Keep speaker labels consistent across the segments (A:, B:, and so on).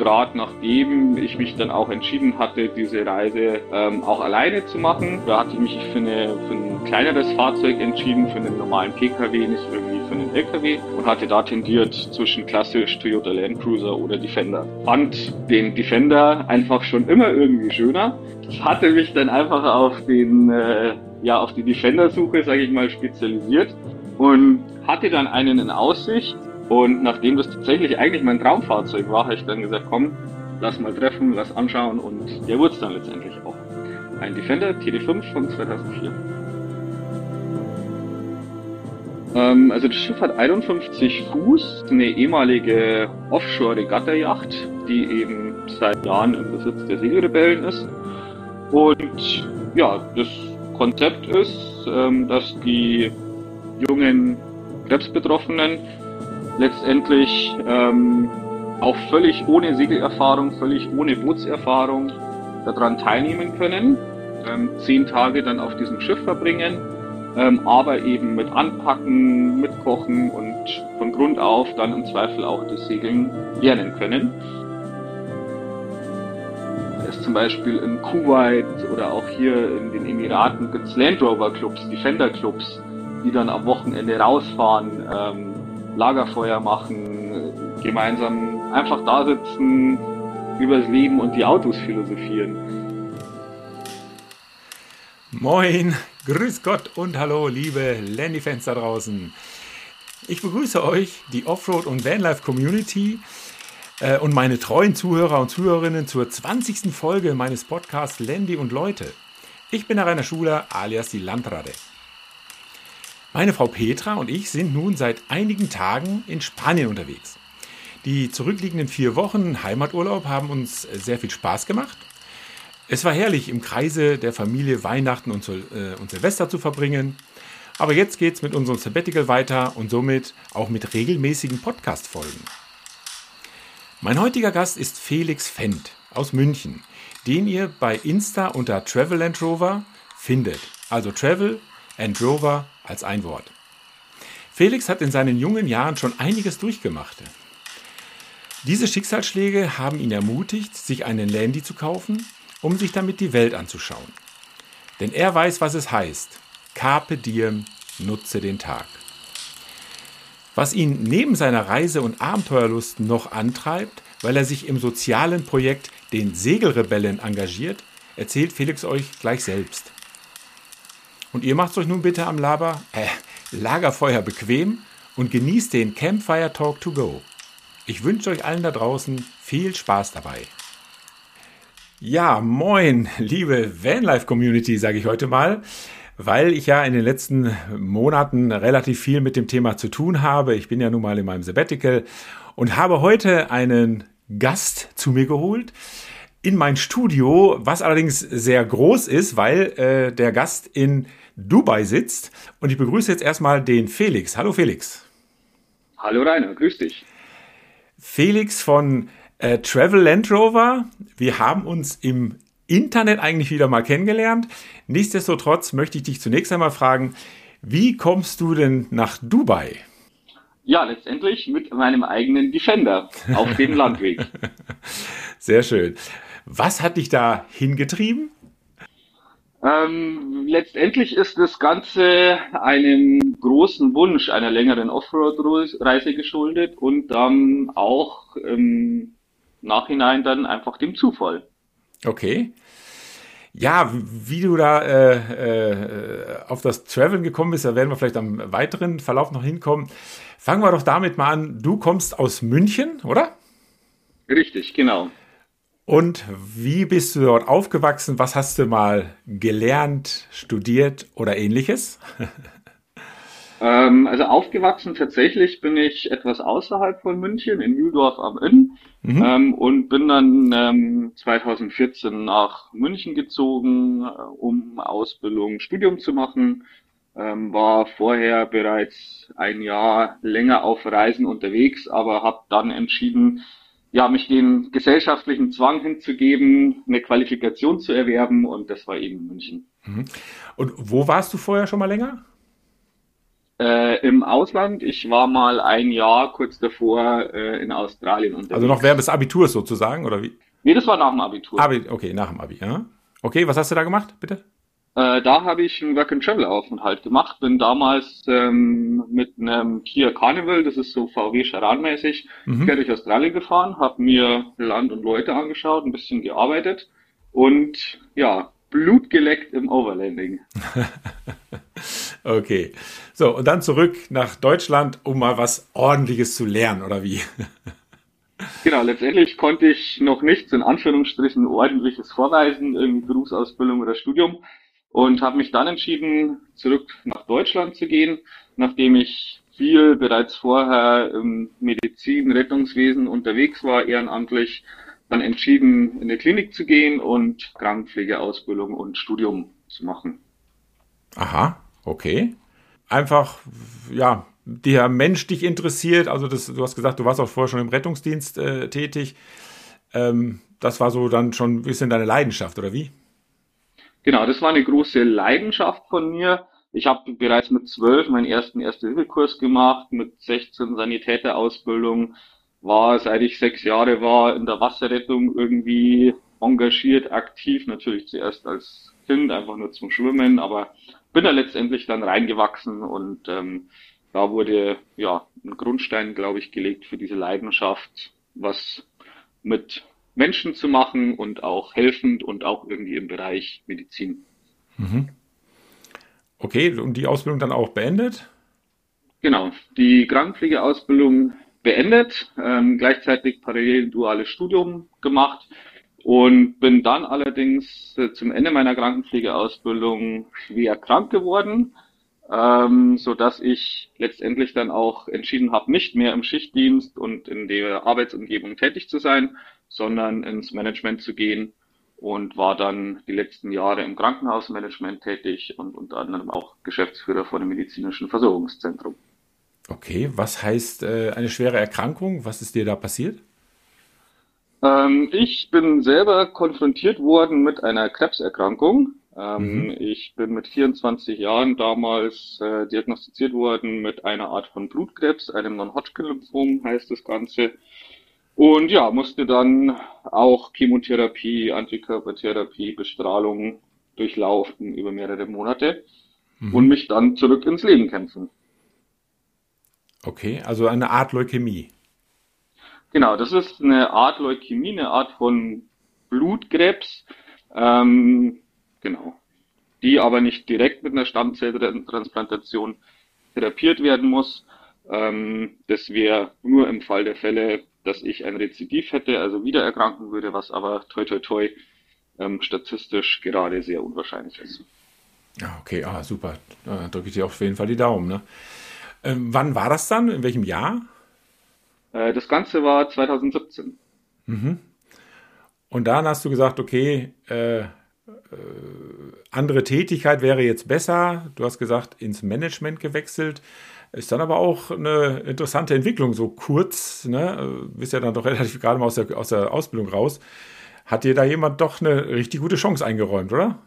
A: gerade nachdem ich mich dann auch entschieden hatte, diese Reise ähm, auch alleine zu machen, da hatte ich mich für, eine, für ein kleineres Fahrzeug entschieden, für einen normalen Pkw, nicht irgendwie für einen Lkw und hatte da tendiert zwischen klassisch Toyota Land Cruiser oder Defender. Fand den Defender einfach schon immer irgendwie schöner. Ich hatte mich dann einfach auf den äh, ja auf die Defender-Suche, sage ich mal, spezialisiert und hatte dann einen in Aussicht. Und nachdem das tatsächlich eigentlich mein Traumfahrzeug war, habe ich dann gesagt, komm, lass mal treffen, lass anschauen und der wurde es dann letztendlich auch. Ein Defender TD5 von 2004. Ähm, also das Schiff hat 51 Fuß, eine ehemalige Offshore-Regatta-Yacht, die eben seit Jahren im Besitz der Segelrebellen ist. Und ja, das Konzept ist, ähm, dass die jungen Krebsbetroffenen letztendlich ähm, auch völlig ohne Segelerfahrung, völlig ohne Bootserfahrung daran teilnehmen können, ähm, zehn Tage dann auf diesem Schiff verbringen, ähm, aber eben mit Anpacken, mit Kochen und von Grund auf dann im Zweifel auch das Segeln lernen können. Zum Beispiel in Kuwait oder auch hier in den Emiraten gibt es Land Rover Clubs, Defender Clubs, die dann am Wochenende rausfahren, ähm, Lagerfeuer machen, gemeinsam einfach da sitzen, übers Leben und die Autos philosophieren.
B: Moin, grüß Gott und hallo, liebe Landy-Fans da draußen. Ich begrüße euch, die Offroad- und Vanlife Community äh, und meine treuen Zuhörer und Zuhörerinnen zur 20. Folge meines Podcasts Landy und Leute. Ich bin Rainer Schuler alias die Landrade. Meine Frau Petra und ich sind nun seit einigen Tagen in Spanien unterwegs. Die zurückliegenden vier Wochen Heimaturlaub haben uns sehr viel Spaß gemacht. Es war herrlich, im Kreise der Familie Weihnachten und, äh, und Silvester zu verbringen. Aber jetzt geht's mit unserem Sabbatical weiter und somit auch mit regelmäßigen Podcast-Folgen. Mein heutiger Gast ist Felix Fendt aus München, den ihr bei Insta unter Travel and Rover findet. Also Travel and Rover als ein Wort. Felix hat in seinen jungen Jahren schon einiges durchgemacht. Diese Schicksalsschläge haben ihn ermutigt, sich einen Landy zu kaufen, um sich damit die Welt anzuschauen. Denn er weiß, was es heißt. Carpe diem, nutze den Tag. Was ihn neben seiner Reise- und Abenteuerlust noch antreibt, weil er sich im sozialen Projekt den Segelrebellen engagiert, erzählt Felix euch gleich selbst. Und ihr macht euch nun bitte am Laber, äh, Lagerfeuer bequem und genießt den Campfire Talk to Go. Ich wünsche euch allen da draußen viel Spaß dabei. Ja, moin, liebe Vanlife Community, sage ich heute mal weil ich ja in den letzten Monaten relativ viel mit dem Thema zu tun habe. Ich bin ja nun mal in meinem Sabbatical und habe heute einen Gast zu mir geholt in mein Studio, was allerdings sehr groß ist, weil äh, der Gast in Dubai sitzt. Und ich begrüße jetzt erstmal den Felix. Hallo Felix.
A: Hallo Rainer, grüß dich.
B: Felix von äh, Travel Land Rover. Wir haben uns im Internet eigentlich wieder mal kennengelernt. Nichtsdestotrotz möchte ich dich zunächst einmal fragen, wie kommst du denn nach Dubai?
A: Ja, letztendlich mit meinem eigenen Defender auf dem Landweg.
B: Sehr schön. Was hat dich da hingetrieben?
A: Ähm, letztendlich ist das Ganze einem großen Wunsch einer längeren Offroad-Reise geschuldet und dann auch im Nachhinein dann einfach dem Zufall.
B: Okay. Ja, wie du da äh, äh, auf das Traveln gekommen bist, da werden wir vielleicht am weiteren Verlauf noch hinkommen. Fangen wir doch damit mal an. Du kommst aus München, oder?
A: Richtig, genau.
B: Und wie bist du dort aufgewachsen? Was hast du mal gelernt, studiert oder ähnliches?
A: Ähm, also aufgewachsen tatsächlich bin ich etwas außerhalb von München, in Mühldorf am Inn. Mhm. Ähm, und bin dann ähm, 2014 nach München gezogen, äh, um Ausbildung, Studium zu machen. Ähm, war vorher bereits ein Jahr länger auf Reisen unterwegs, aber habe dann entschieden, ja, mich den gesellschaftlichen Zwang hinzugeben, eine Qualifikation zu erwerben und das war eben München.
B: Mhm. Und wo warst du vorher schon mal länger?
A: Äh, Im Ausland, ich war mal ein Jahr kurz davor äh, in Australien
B: unterwegs. Also noch während des Abiturs sozusagen, oder wie?
A: Nee, das war nach dem Abitur.
B: Abi, okay, nach dem Abi, ja. Okay, was hast du da gemacht, bitte?
A: Äh, da habe ich einen Work-and-Travel-Aufenthalt gemacht. Bin damals ähm, mit einem Kia Carnival, das ist so VW Charan-mäßig, mhm. durch Australien gefahren, habe mir Land und Leute angeschaut, ein bisschen gearbeitet und ja, Blut geleckt im Overlanding.
B: okay. So, und dann zurück nach Deutschland, um mal was Ordentliches zu lernen, oder wie?
A: genau, letztendlich konnte ich noch nichts in Anführungsstrichen Ordentliches vorweisen, irgendwie Berufsausbildung oder Studium und habe mich dann entschieden, zurück nach Deutschland zu gehen, nachdem ich viel bereits vorher im Medizin, Rettungswesen unterwegs war, ehrenamtlich, dann entschieden, in eine Klinik zu gehen und Krankenpflegeausbildung und Studium zu machen.
B: Aha, okay. Einfach, ja, der Mensch dich interessiert. Also das, du hast gesagt, du warst auch vorher schon im Rettungsdienst äh, tätig. Ähm, das war so dann schon ein bisschen deine Leidenschaft, oder wie?
A: Genau, das war eine große Leidenschaft von mir. Ich habe bereits mit zwölf meinen ersten Erste-Hilfe-Kurs gemacht, mit 16 Sanitäterausbildung, war, seit ich sechs Jahre war, in der Wasserrettung irgendwie engagiert, aktiv, natürlich zuerst als Kind, einfach nur zum Schwimmen, aber bin da letztendlich dann reingewachsen und ähm, da wurde ja ein Grundstein, glaube ich, gelegt für diese Leidenschaft, was mit Menschen zu machen und auch helfend und auch irgendwie im Bereich Medizin. Mhm.
B: Okay, und die Ausbildung dann auch beendet?
A: Genau, die Krankenpflegeausbildung beendet, ähm, gleichzeitig parallel ein duales Studium gemacht und bin dann allerdings äh, zum Ende meiner Krankenpflegeausbildung schwer krank geworden, ähm, so dass ich letztendlich dann auch entschieden habe, nicht mehr im Schichtdienst und in der Arbeitsumgebung tätig zu sein, sondern ins Management zu gehen und war dann die letzten Jahre im Krankenhausmanagement tätig und unter anderem auch Geschäftsführer von einem medizinischen Versorgungszentrum.
B: Okay, was heißt äh, eine schwere Erkrankung? Was ist dir da passiert?
A: Ähm, ich bin selber konfrontiert worden mit einer Krebserkrankung. Ähm, mhm. Ich bin mit 24 Jahren damals äh, diagnostiziert worden mit einer Art von Blutkrebs, einem Non-Hodgkin-Lymphom heißt das Ganze. Und ja, musste dann auch Chemotherapie, Antikörpertherapie, Bestrahlung durchlaufen über mehrere Monate mhm. und mich dann zurück ins Leben kämpfen.
B: Okay, also eine Art Leukämie.
A: Genau, das ist eine Art Leukämie, eine Art von Blutkrebs. Ähm, genau. Die aber nicht direkt mit einer Stammzelltransplantation therapiert werden muss. Ähm, das wäre nur im Fall der Fälle, dass ich ein Rezidiv hätte, also wieder erkranken würde, was aber toi toi toi ähm, statistisch gerade sehr unwahrscheinlich ist.
B: Ja, okay, ah, super. Da drücke ich dir auf jeden Fall die Daumen. Ne? Ähm, wann war das dann? In welchem Jahr?
A: Äh, das Ganze war 2017.
B: Mhm. Und dann hast du gesagt, okay, äh, äh, andere Tätigkeit wäre jetzt besser. Du hast gesagt, ins Management gewechselt. Ist dann aber auch eine interessante Entwicklung, so kurz, ne? Bist ja dann doch relativ gerade mal aus der, aus der Ausbildung raus. Hat dir da jemand doch eine richtig gute Chance eingeräumt, oder?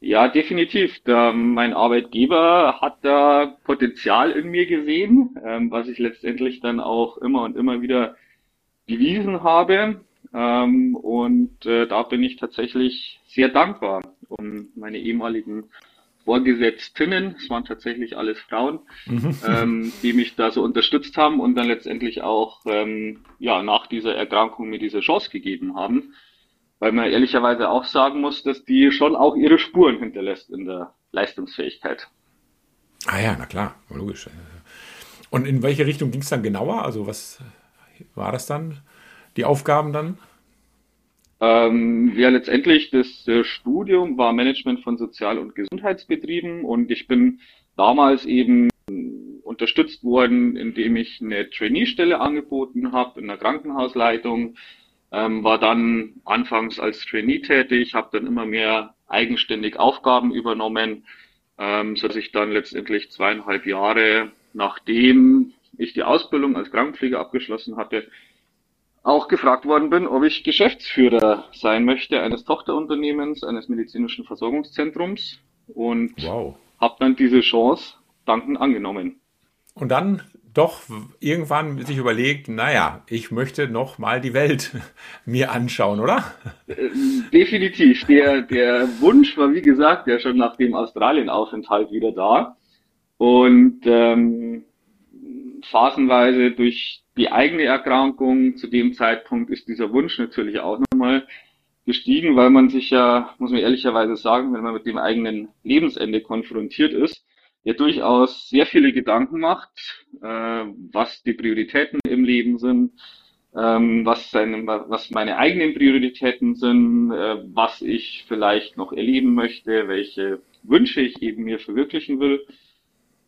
A: Ja, definitiv. Der, mein Arbeitgeber hat da Potenzial in mir gesehen, ähm, was ich letztendlich dann auch immer und immer wieder bewiesen habe. Ähm, und äh, da bin ich tatsächlich sehr dankbar um meine ehemaligen Vorgesetztinnen, es waren tatsächlich alles Frauen, mhm. ähm, die mich da so unterstützt haben und dann letztendlich auch ähm, ja nach dieser Erkrankung mir diese Chance gegeben haben. Weil man ehrlicherweise auch sagen muss, dass die schon auch ihre Spuren hinterlässt in der Leistungsfähigkeit.
B: Ah ja, na klar, logisch. Und in welche Richtung ging es dann genauer? Also was war das dann? Die Aufgaben dann?
A: Ähm, ja, letztendlich das äh, Studium war Management von Sozial- und Gesundheitsbetrieben und ich bin damals eben unterstützt worden, indem ich eine Trainee-Stelle angeboten habe in der Krankenhausleitung ähm, war dann anfangs als Trainee tätig, habe dann immer mehr eigenständig Aufgaben übernommen, ähm, so dass ich dann letztendlich zweieinhalb Jahre nachdem ich die Ausbildung als Krankenpfleger abgeschlossen hatte, auch gefragt worden bin, ob ich Geschäftsführer sein möchte eines Tochterunternehmens, eines medizinischen Versorgungszentrums und wow. habe dann diese Chance dankend angenommen.
B: Und dann doch irgendwann sich überlegt, naja, ich möchte noch mal die Welt mir anschauen, oder?
A: Äh, definitiv. Der, der Wunsch war, wie gesagt, ja schon nach dem Australienaufenthalt wieder da. Und ähm, phasenweise durch die eigene Erkrankung zu dem Zeitpunkt ist dieser Wunsch natürlich auch nochmal gestiegen, weil man sich ja, muss man ehrlicherweise sagen, wenn man mit dem eigenen Lebensende konfrontiert ist, ja durchaus sehr viele Gedanken macht, äh, was die Prioritäten im Leben sind, ähm, was, seine, was meine eigenen Prioritäten sind, äh, was ich vielleicht noch erleben möchte, welche Wünsche ich eben mir verwirklichen will.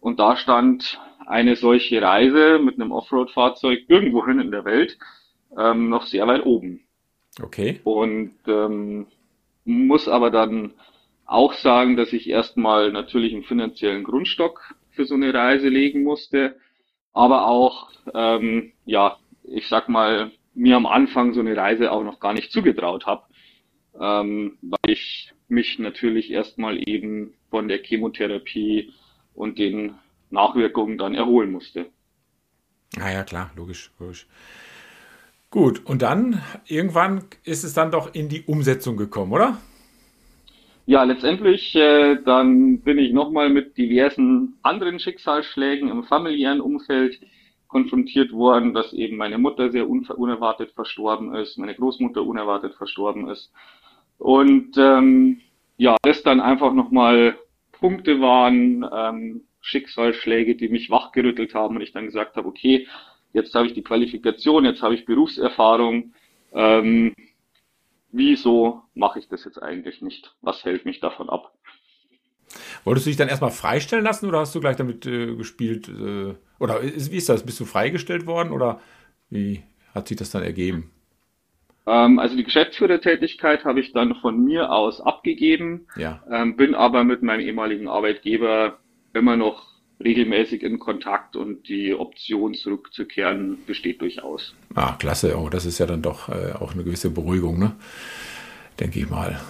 A: Und da stand eine solche Reise mit einem Offroad-Fahrzeug irgendwohin in der Welt ähm, noch sehr weit oben.
B: Okay.
A: Und ähm, muss aber dann auch sagen, dass ich erstmal natürlich einen finanziellen Grundstock für so eine Reise legen musste, aber auch, ähm, ja, ich sag mal, mir am Anfang so eine Reise auch noch gar nicht zugetraut habe, ähm, weil ich mich natürlich erstmal eben von der Chemotherapie und den Nachwirkungen dann erholen musste.
B: Ah ja, klar, logisch, logisch. Gut, und dann irgendwann ist es dann doch in die Umsetzung gekommen, oder?
A: Ja, letztendlich, äh, dann bin ich nochmal mit diversen anderen Schicksalsschlägen im familiären Umfeld konfrontiert worden, dass eben meine Mutter sehr unerwartet verstorben ist, meine Großmutter unerwartet verstorben ist. Und ähm, ja, das dann einfach nochmal Punkte waren, ähm, Schicksalsschläge, die mich wachgerüttelt haben und ich dann gesagt habe, okay, jetzt habe ich die Qualifikation, jetzt habe ich Berufserfahrung, ähm, wieso mache ich das jetzt eigentlich nicht? Was hält mich davon ab?
B: Wolltest du dich dann erstmal freistellen lassen oder hast du gleich damit äh, gespielt? Äh, oder ist, wie ist das? Bist du freigestellt worden oder wie hat sich das dann ergeben?
A: Ähm, also die Geschäftsführertätigkeit habe ich dann von mir aus abgegeben,
B: ja.
A: ähm, bin aber mit meinem ehemaligen Arbeitgeber immer noch regelmäßig in Kontakt und die Option zurückzukehren besteht durchaus.
B: Ah, klasse. Oh, das ist ja dann doch äh, auch eine gewisse Beruhigung, ne? Denke ich mal.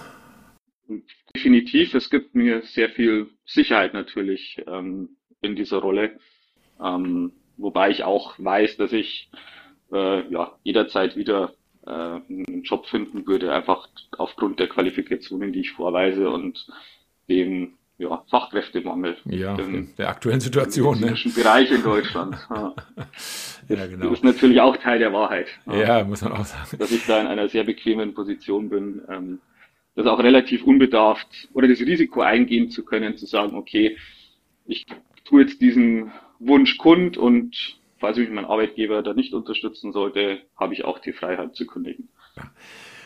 A: Definitiv. Es gibt mir sehr viel Sicherheit natürlich ähm, in dieser Rolle. Ähm, wobei ich auch weiß, dass ich äh, ja, jederzeit wieder äh, einen Job finden würde, einfach aufgrund der Qualifikationen, die ich vorweise und dem ja, Fachkräftemangel.
B: Ja, in, der aktuellen Situation.
A: Im ne? Bereich in Deutschland. Ja. ja, genau. Das ist natürlich auch Teil der Wahrheit.
B: Ja, ja, muss man auch sagen.
A: Dass ich da in einer sehr bequemen Position bin, ähm, das auch relativ unbedarft oder das Risiko eingehen zu können, zu sagen, okay, ich tue jetzt diesen Wunsch kund und falls mich mein Arbeitgeber da nicht unterstützen sollte, habe ich auch die Freiheit zu kündigen.
B: Ja.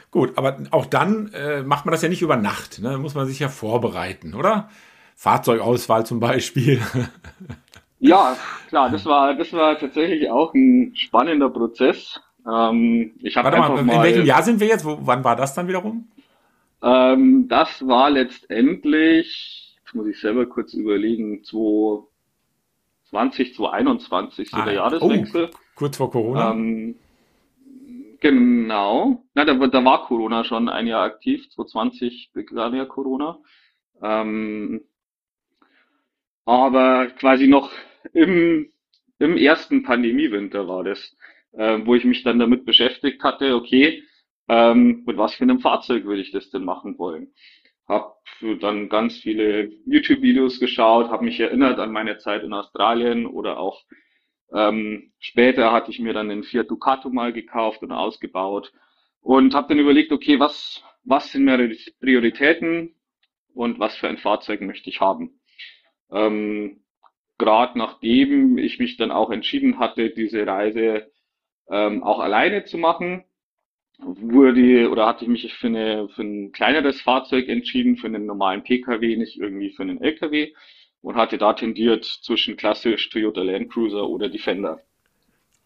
B: Gut, aber auch dann äh, macht man das ja nicht über Nacht. Ne? Muss man sich ja vorbereiten, oder? Fahrzeugauswahl zum Beispiel.
A: ja, klar, das war, das war tatsächlich auch ein spannender Prozess. Ähm, ich Warte
B: mal, in mal, welchem Jahr sind wir jetzt? Wo, wann war das dann wiederum?
A: Ähm, das war letztendlich, jetzt muss ich selber kurz überlegen, 2020, 2021, so ah, der Jahreswechsel.
B: Oh, kurz vor Corona. Ähm,
A: Genau. Na, da, da war Corona schon ein Jahr aktiv. 2020 begann ja Corona. Ähm, aber quasi noch im, im ersten Pandemiewinter war das, äh, wo ich mich dann damit beschäftigt hatte, okay, ähm, mit was für einem Fahrzeug würde ich das denn machen wollen? Hab dann ganz viele YouTube-Videos geschaut, habe mich erinnert an meine Zeit in Australien oder auch ähm, später hatte ich mir dann den Fiat Ducato mal gekauft und ausgebaut und habe dann überlegt, okay, was, was sind meine Prioritäten und was für ein Fahrzeug möchte ich haben. Ähm, Gerade nachdem ich mich dann auch entschieden hatte, diese Reise ähm, auch alleine zu machen, wurde oder hatte ich mich für, eine, für ein kleineres Fahrzeug entschieden, für einen normalen Pkw, nicht irgendwie für einen Lkw und hatte da tendiert zwischen klassisch Toyota Land Cruiser oder Defender.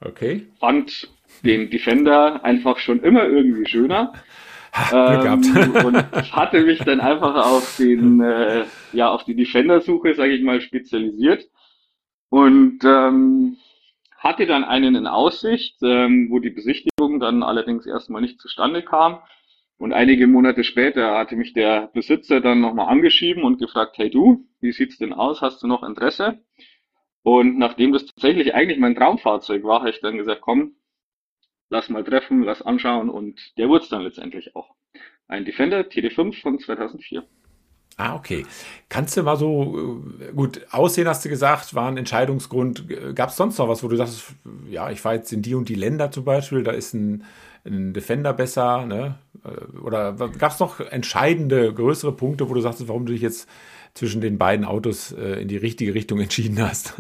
B: Okay.
A: Fand den Defender einfach schon immer irgendwie schöner.
B: Ähm,
A: und hatte mich dann einfach auf den, äh, ja, auf die Defender-Suche, sage ich mal, spezialisiert. Und ähm, hatte dann einen in Aussicht, ähm, wo die Besichtigung dann allerdings erstmal nicht zustande kam. Und einige Monate später hatte mich der Besitzer dann nochmal angeschrieben und gefragt, hey du, wie sieht's denn aus? Hast du noch Interesse? Und nachdem das tatsächlich eigentlich mein Traumfahrzeug war, habe ich dann gesagt, komm, lass mal treffen, lass anschauen und der wurde es dann letztendlich auch. Ein Defender TD5 von 2004.
B: Ah, okay. Kannst du mal so, äh, gut, Aussehen hast du gesagt, war ein Entscheidungsgrund. Gab es sonst noch was, wo du sagst, ja, ich fahre jetzt in die und die Länder zum Beispiel, da ist ein, ein Defender besser, ne? Äh, oder gab es noch entscheidende, größere Punkte, wo du sagst, warum du dich jetzt zwischen den beiden Autos äh, in die richtige Richtung entschieden hast?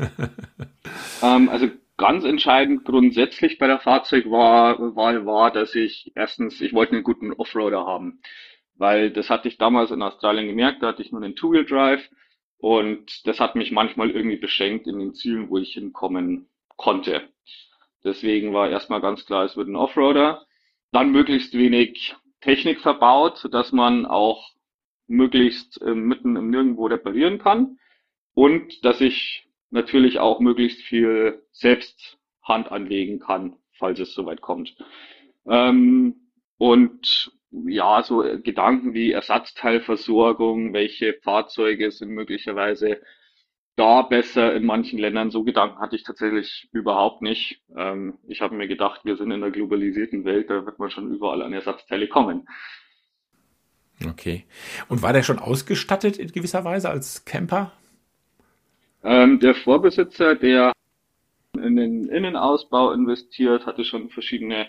A: ähm, also ganz entscheidend grundsätzlich bei der Fahrzeugwahl war, dass ich erstens, ich wollte einen guten Offroader haben weil das hatte ich damals in Australien gemerkt, da hatte ich nur einen Two-Wheel-Drive und das hat mich manchmal irgendwie beschenkt in den Zielen, wo ich hinkommen konnte. Deswegen war erstmal ganz klar, es wird ein Offroader. Dann möglichst wenig Technik verbaut, sodass man auch möglichst äh, mitten im Nirgendwo reparieren kann. Und dass ich natürlich auch möglichst viel selbst Hand anlegen kann, falls es soweit kommt. Ähm, und ja, so äh, Gedanken wie Ersatzteilversorgung, welche Fahrzeuge sind möglicherweise da besser in manchen Ländern. So Gedanken hatte ich tatsächlich überhaupt nicht. Ähm, ich habe mir gedacht, wir sind in einer globalisierten Welt, da wird man schon überall an Ersatzteile kommen.
B: Okay. Und war der schon ausgestattet in gewisser Weise als Camper?
A: Ähm, der Vorbesitzer, der in den Innenausbau investiert, hatte schon verschiedene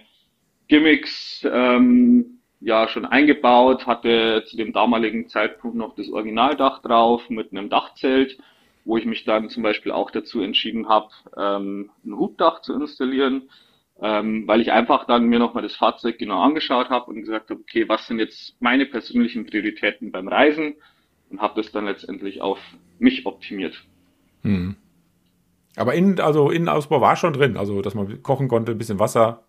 A: Gimmicks, ähm, ja schon eingebaut, hatte zu dem damaligen Zeitpunkt noch das Originaldach drauf mit einem Dachzelt, wo ich mich dann zum Beispiel auch dazu entschieden habe, ähm, ein Hubdach zu installieren, ähm, weil ich einfach dann mir nochmal das Fahrzeug genau angeschaut habe und gesagt habe, okay, was sind jetzt meine persönlichen Prioritäten beim Reisen und habe das dann letztendlich auf mich optimiert. Hm.
B: Aber innen, also Innenausbau war schon drin, also dass man kochen konnte, ein bisschen Wasser,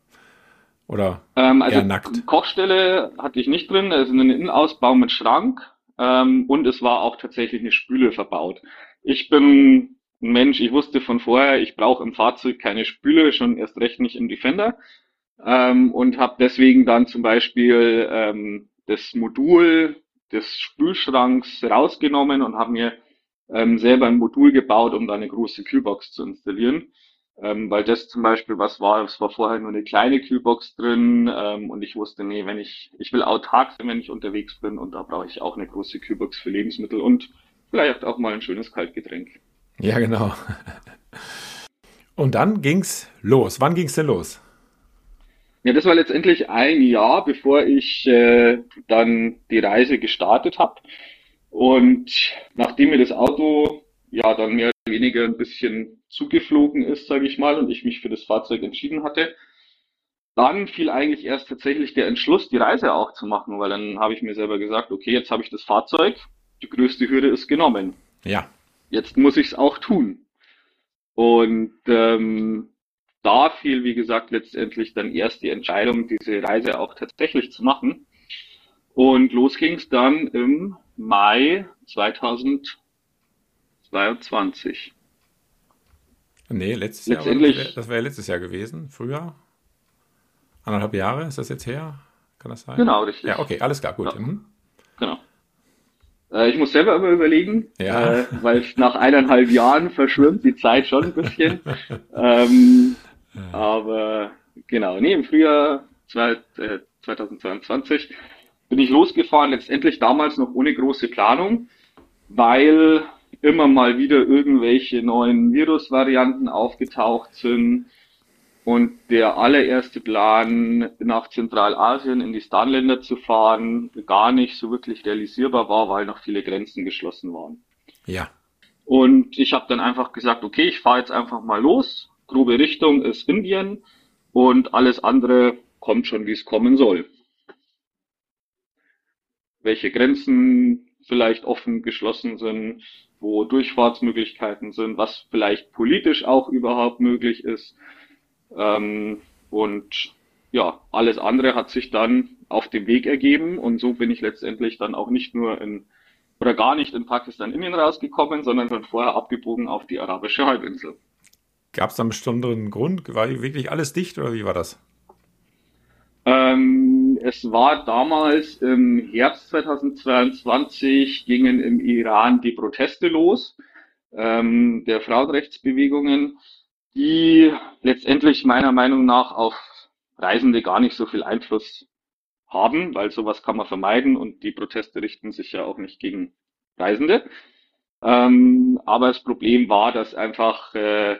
B: oder
A: ähm, also eher nackt? Kochstelle hatte ich nicht drin, es ist ein Innenausbau mit Schrank ähm, und es war auch tatsächlich eine Spüle verbaut. Ich bin ein Mensch, ich wusste von vorher, ich brauche im Fahrzeug keine Spüle, schon erst recht nicht im Defender ähm, und habe deswegen dann zum Beispiel ähm, das Modul des Spülschranks rausgenommen und habe mir ähm, selber ein Modul gebaut, um da eine große Kühlbox zu installieren ähm, weil das zum Beispiel was war, es war vorher nur eine kleine Kühlbox drin ähm, und ich wusste, nee, wenn ich, ich will autark sein, wenn ich unterwegs bin und da brauche ich auch eine große Kühlbox für Lebensmittel und vielleicht auch mal ein schönes Kaltgetränk.
B: Ja, genau. Und dann ging's los. Wann ging's denn los?
A: Ja, das war letztendlich ein Jahr, bevor ich äh, dann die Reise gestartet habe. Und nachdem mir das Auto ja dann mehr weniger ein bisschen zugeflogen ist, sage ich mal, und ich mich für das Fahrzeug entschieden hatte. Dann fiel eigentlich erst tatsächlich der Entschluss, die Reise auch zu machen, weil dann habe ich mir selber gesagt, okay, jetzt habe ich das Fahrzeug, die größte Hürde ist genommen.
B: Ja.
A: Jetzt muss ich es auch tun. Und ähm, da fiel, wie gesagt, letztendlich dann erst die Entscheidung, diese Reise auch tatsächlich zu machen. Und los ging es dann im Mai 2000 22.
B: Nee, letztes Jahr. Letztendlich, das wäre ja letztes Jahr gewesen, früher. Anderthalb Jahre, ist das jetzt her? Kann das sein?
A: Genau, richtig.
B: Ja, okay, alles klar, gut. Ja. Mhm.
A: Genau. Äh, ich muss selber immer überlegen,
B: ja.
A: äh, weil nach eineinhalb Jahren verschwimmt die Zeit schon ein bisschen. ähm, ja. Aber genau, nee, im Frühjahr 2022 äh, bin ich losgefahren, letztendlich damals noch ohne große Planung, weil immer mal wieder irgendwelche neuen Virusvarianten aufgetaucht sind. Und der allererste Plan, nach Zentralasien in die Stan-Länder zu fahren, gar nicht so wirklich realisierbar war, weil noch viele Grenzen geschlossen waren.
B: Ja.
A: Und ich habe dann einfach gesagt, okay, ich fahre jetzt einfach mal los. Grobe Richtung ist Indien und alles andere kommt schon, wie es kommen soll. Welche Grenzen vielleicht offen geschlossen sind, wo Durchfahrtsmöglichkeiten sind, was vielleicht politisch auch überhaupt möglich ist. Ähm, und ja, alles andere hat sich dann auf dem Weg ergeben und so bin ich letztendlich dann auch nicht nur in oder gar nicht in Pakistan Indien rausgekommen, sondern schon vorher abgebogen auf die arabische Halbinsel.
B: Gab es da einen besonderen Grund? War wirklich alles dicht oder wie war das?
A: Ähm, es war damals im Herbst 2022 gingen im Iran die Proteste los, ähm, der Frauenrechtsbewegungen, die letztendlich meiner Meinung nach auf Reisende gar nicht so viel Einfluss haben, weil sowas kann man vermeiden und die Proteste richten sich ja auch nicht gegen Reisende. Ähm, aber das Problem war, dass einfach äh,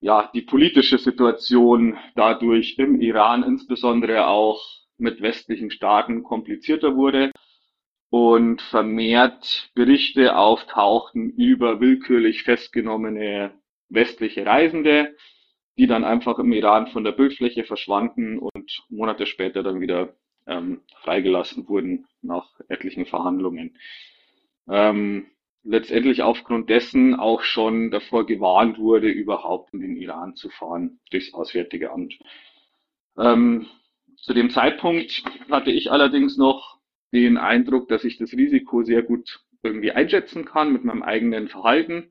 A: ja die politische Situation dadurch im Iran insbesondere auch mit westlichen Staaten komplizierter wurde und vermehrt Berichte auftauchten über willkürlich festgenommene westliche Reisende, die dann einfach im Iran von der Bildfläche verschwanden und Monate später dann wieder ähm, freigelassen wurden nach etlichen Verhandlungen. Ähm, letztendlich aufgrund dessen auch schon davor gewarnt wurde, überhaupt in den Iran zu fahren durchs Auswärtige Amt. Ähm, zu dem Zeitpunkt hatte ich allerdings noch den Eindruck, dass ich das Risiko sehr gut irgendwie einschätzen kann mit meinem eigenen Verhalten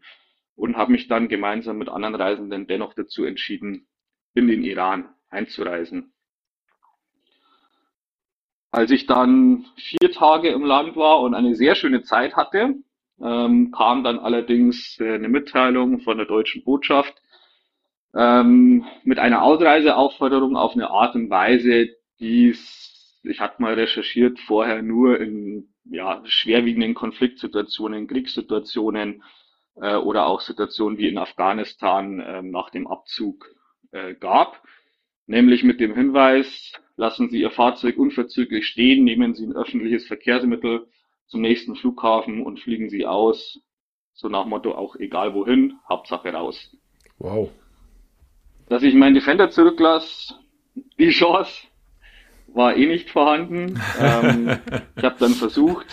A: und habe mich dann gemeinsam mit anderen Reisenden dennoch dazu entschieden, in den Iran einzureisen. Als ich dann vier Tage im Land war und eine sehr schöne Zeit hatte, ähm, kam dann allerdings äh, eine Mitteilung von der deutschen Botschaft ähm, mit einer Ausreiseaufforderung auf eine Art und Weise, die ich hatte mal recherchiert, vorher nur in ja, schwerwiegenden Konfliktsituationen, Kriegssituationen äh, oder auch Situationen wie in Afghanistan äh, nach dem Abzug äh, gab. Nämlich mit dem Hinweis, lassen Sie Ihr Fahrzeug unverzüglich stehen, nehmen Sie ein öffentliches Verkehrsmittel zum nächsten Flughafen und fliegen Sie aus. So nach Motto auch egal wohin, Hauptsache raus.
B: Wow.
A: Dass ich meinen Defender zurücklasse, die Chance war eh nicht vorhanden. ähm, ich habe dann versucht.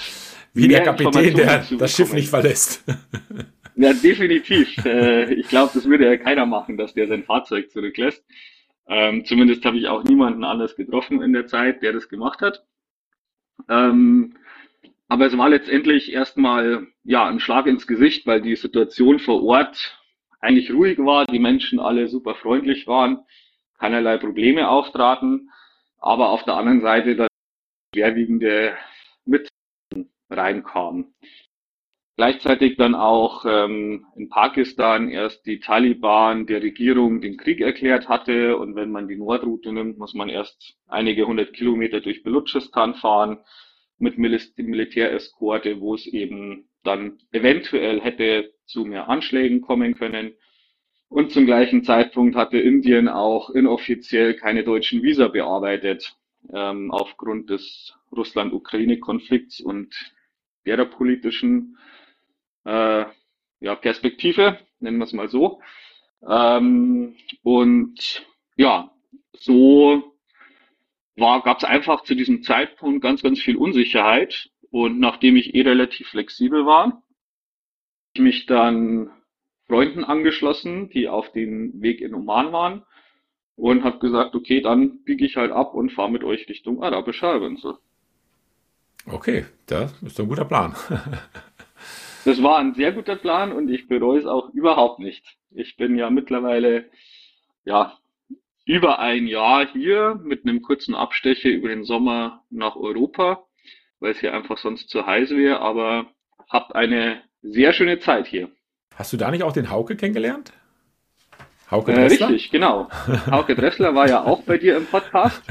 B: Wie der Kapitän, der das Schiff nicht verlässt.
A: ja, definitiv. Äh, ich glaube, das würde ja keiner machen, dass der sein Fahrzeug zurücklässt. Ähm, zumindest habe ich auch niemanden anders getroffen in der Zeit, der das gemacht hat. Ähm, aber es war letztendlich erstmal ja ein Schlag ins Gesicht, weil die Situation vor Ort eigentlich ruhig war, die Menschen alle super freundlich waren, keinerlei Probleme auftraten, aber auf der anderen Seite dann schwerwiegende mit reinkamen. Gleichzeitig dann auch ähm, in Pakistan erst die Taliban der Regierung den Krieg erklärt hatte und wenn man die Nordroute nimmt, muss man erst einige hundert Kilometer durch Belutschistan fahren mit Mil Militäreskorte, wo es eben dann eventuell hätte zu mehr Anschlägen kommen können. Und zum gleichen Zeitpunkt hatte Indien auch inoffiziell keine deutschen Visa bearbeitet, ähm, aufgrund des Russland-Ukraine-Konflikts und derer politischen äh, ja, Perspektive, nennen wir es mal so. Ähm, und ja, so gab es einfach zu diesem Zeitpunkt ganz, ganz viel Unsicherheit. Und nachdem ich eh relativ flexibel war, ich mich dann Freunden angeschlossen, die auf dem Weg in Oman waren und habe gesagt, okay, dann biege ich halt ab und fahre mit euch Richtung Arabische Halbinsel.
B: Okay, das ist ein guter Plan.
A: Das war ein sehr guter Plan und ich bereue es auch überhaupt nicht. Ich bin ja mittlerweile, ja, über ein Jahr hier mit einem kurzen Abstecher über den Sommer nach Europa, weil es hier einfach sonst zu heiß wäre, aber habt eine sehr schöne Zeit hier.
B: Hast du da nicht auch den Hauke kennengelernt?
A: Hauke äh, Dressler? Richtig, genau. Hauke Dressler war ja auch bei dir im Podcast.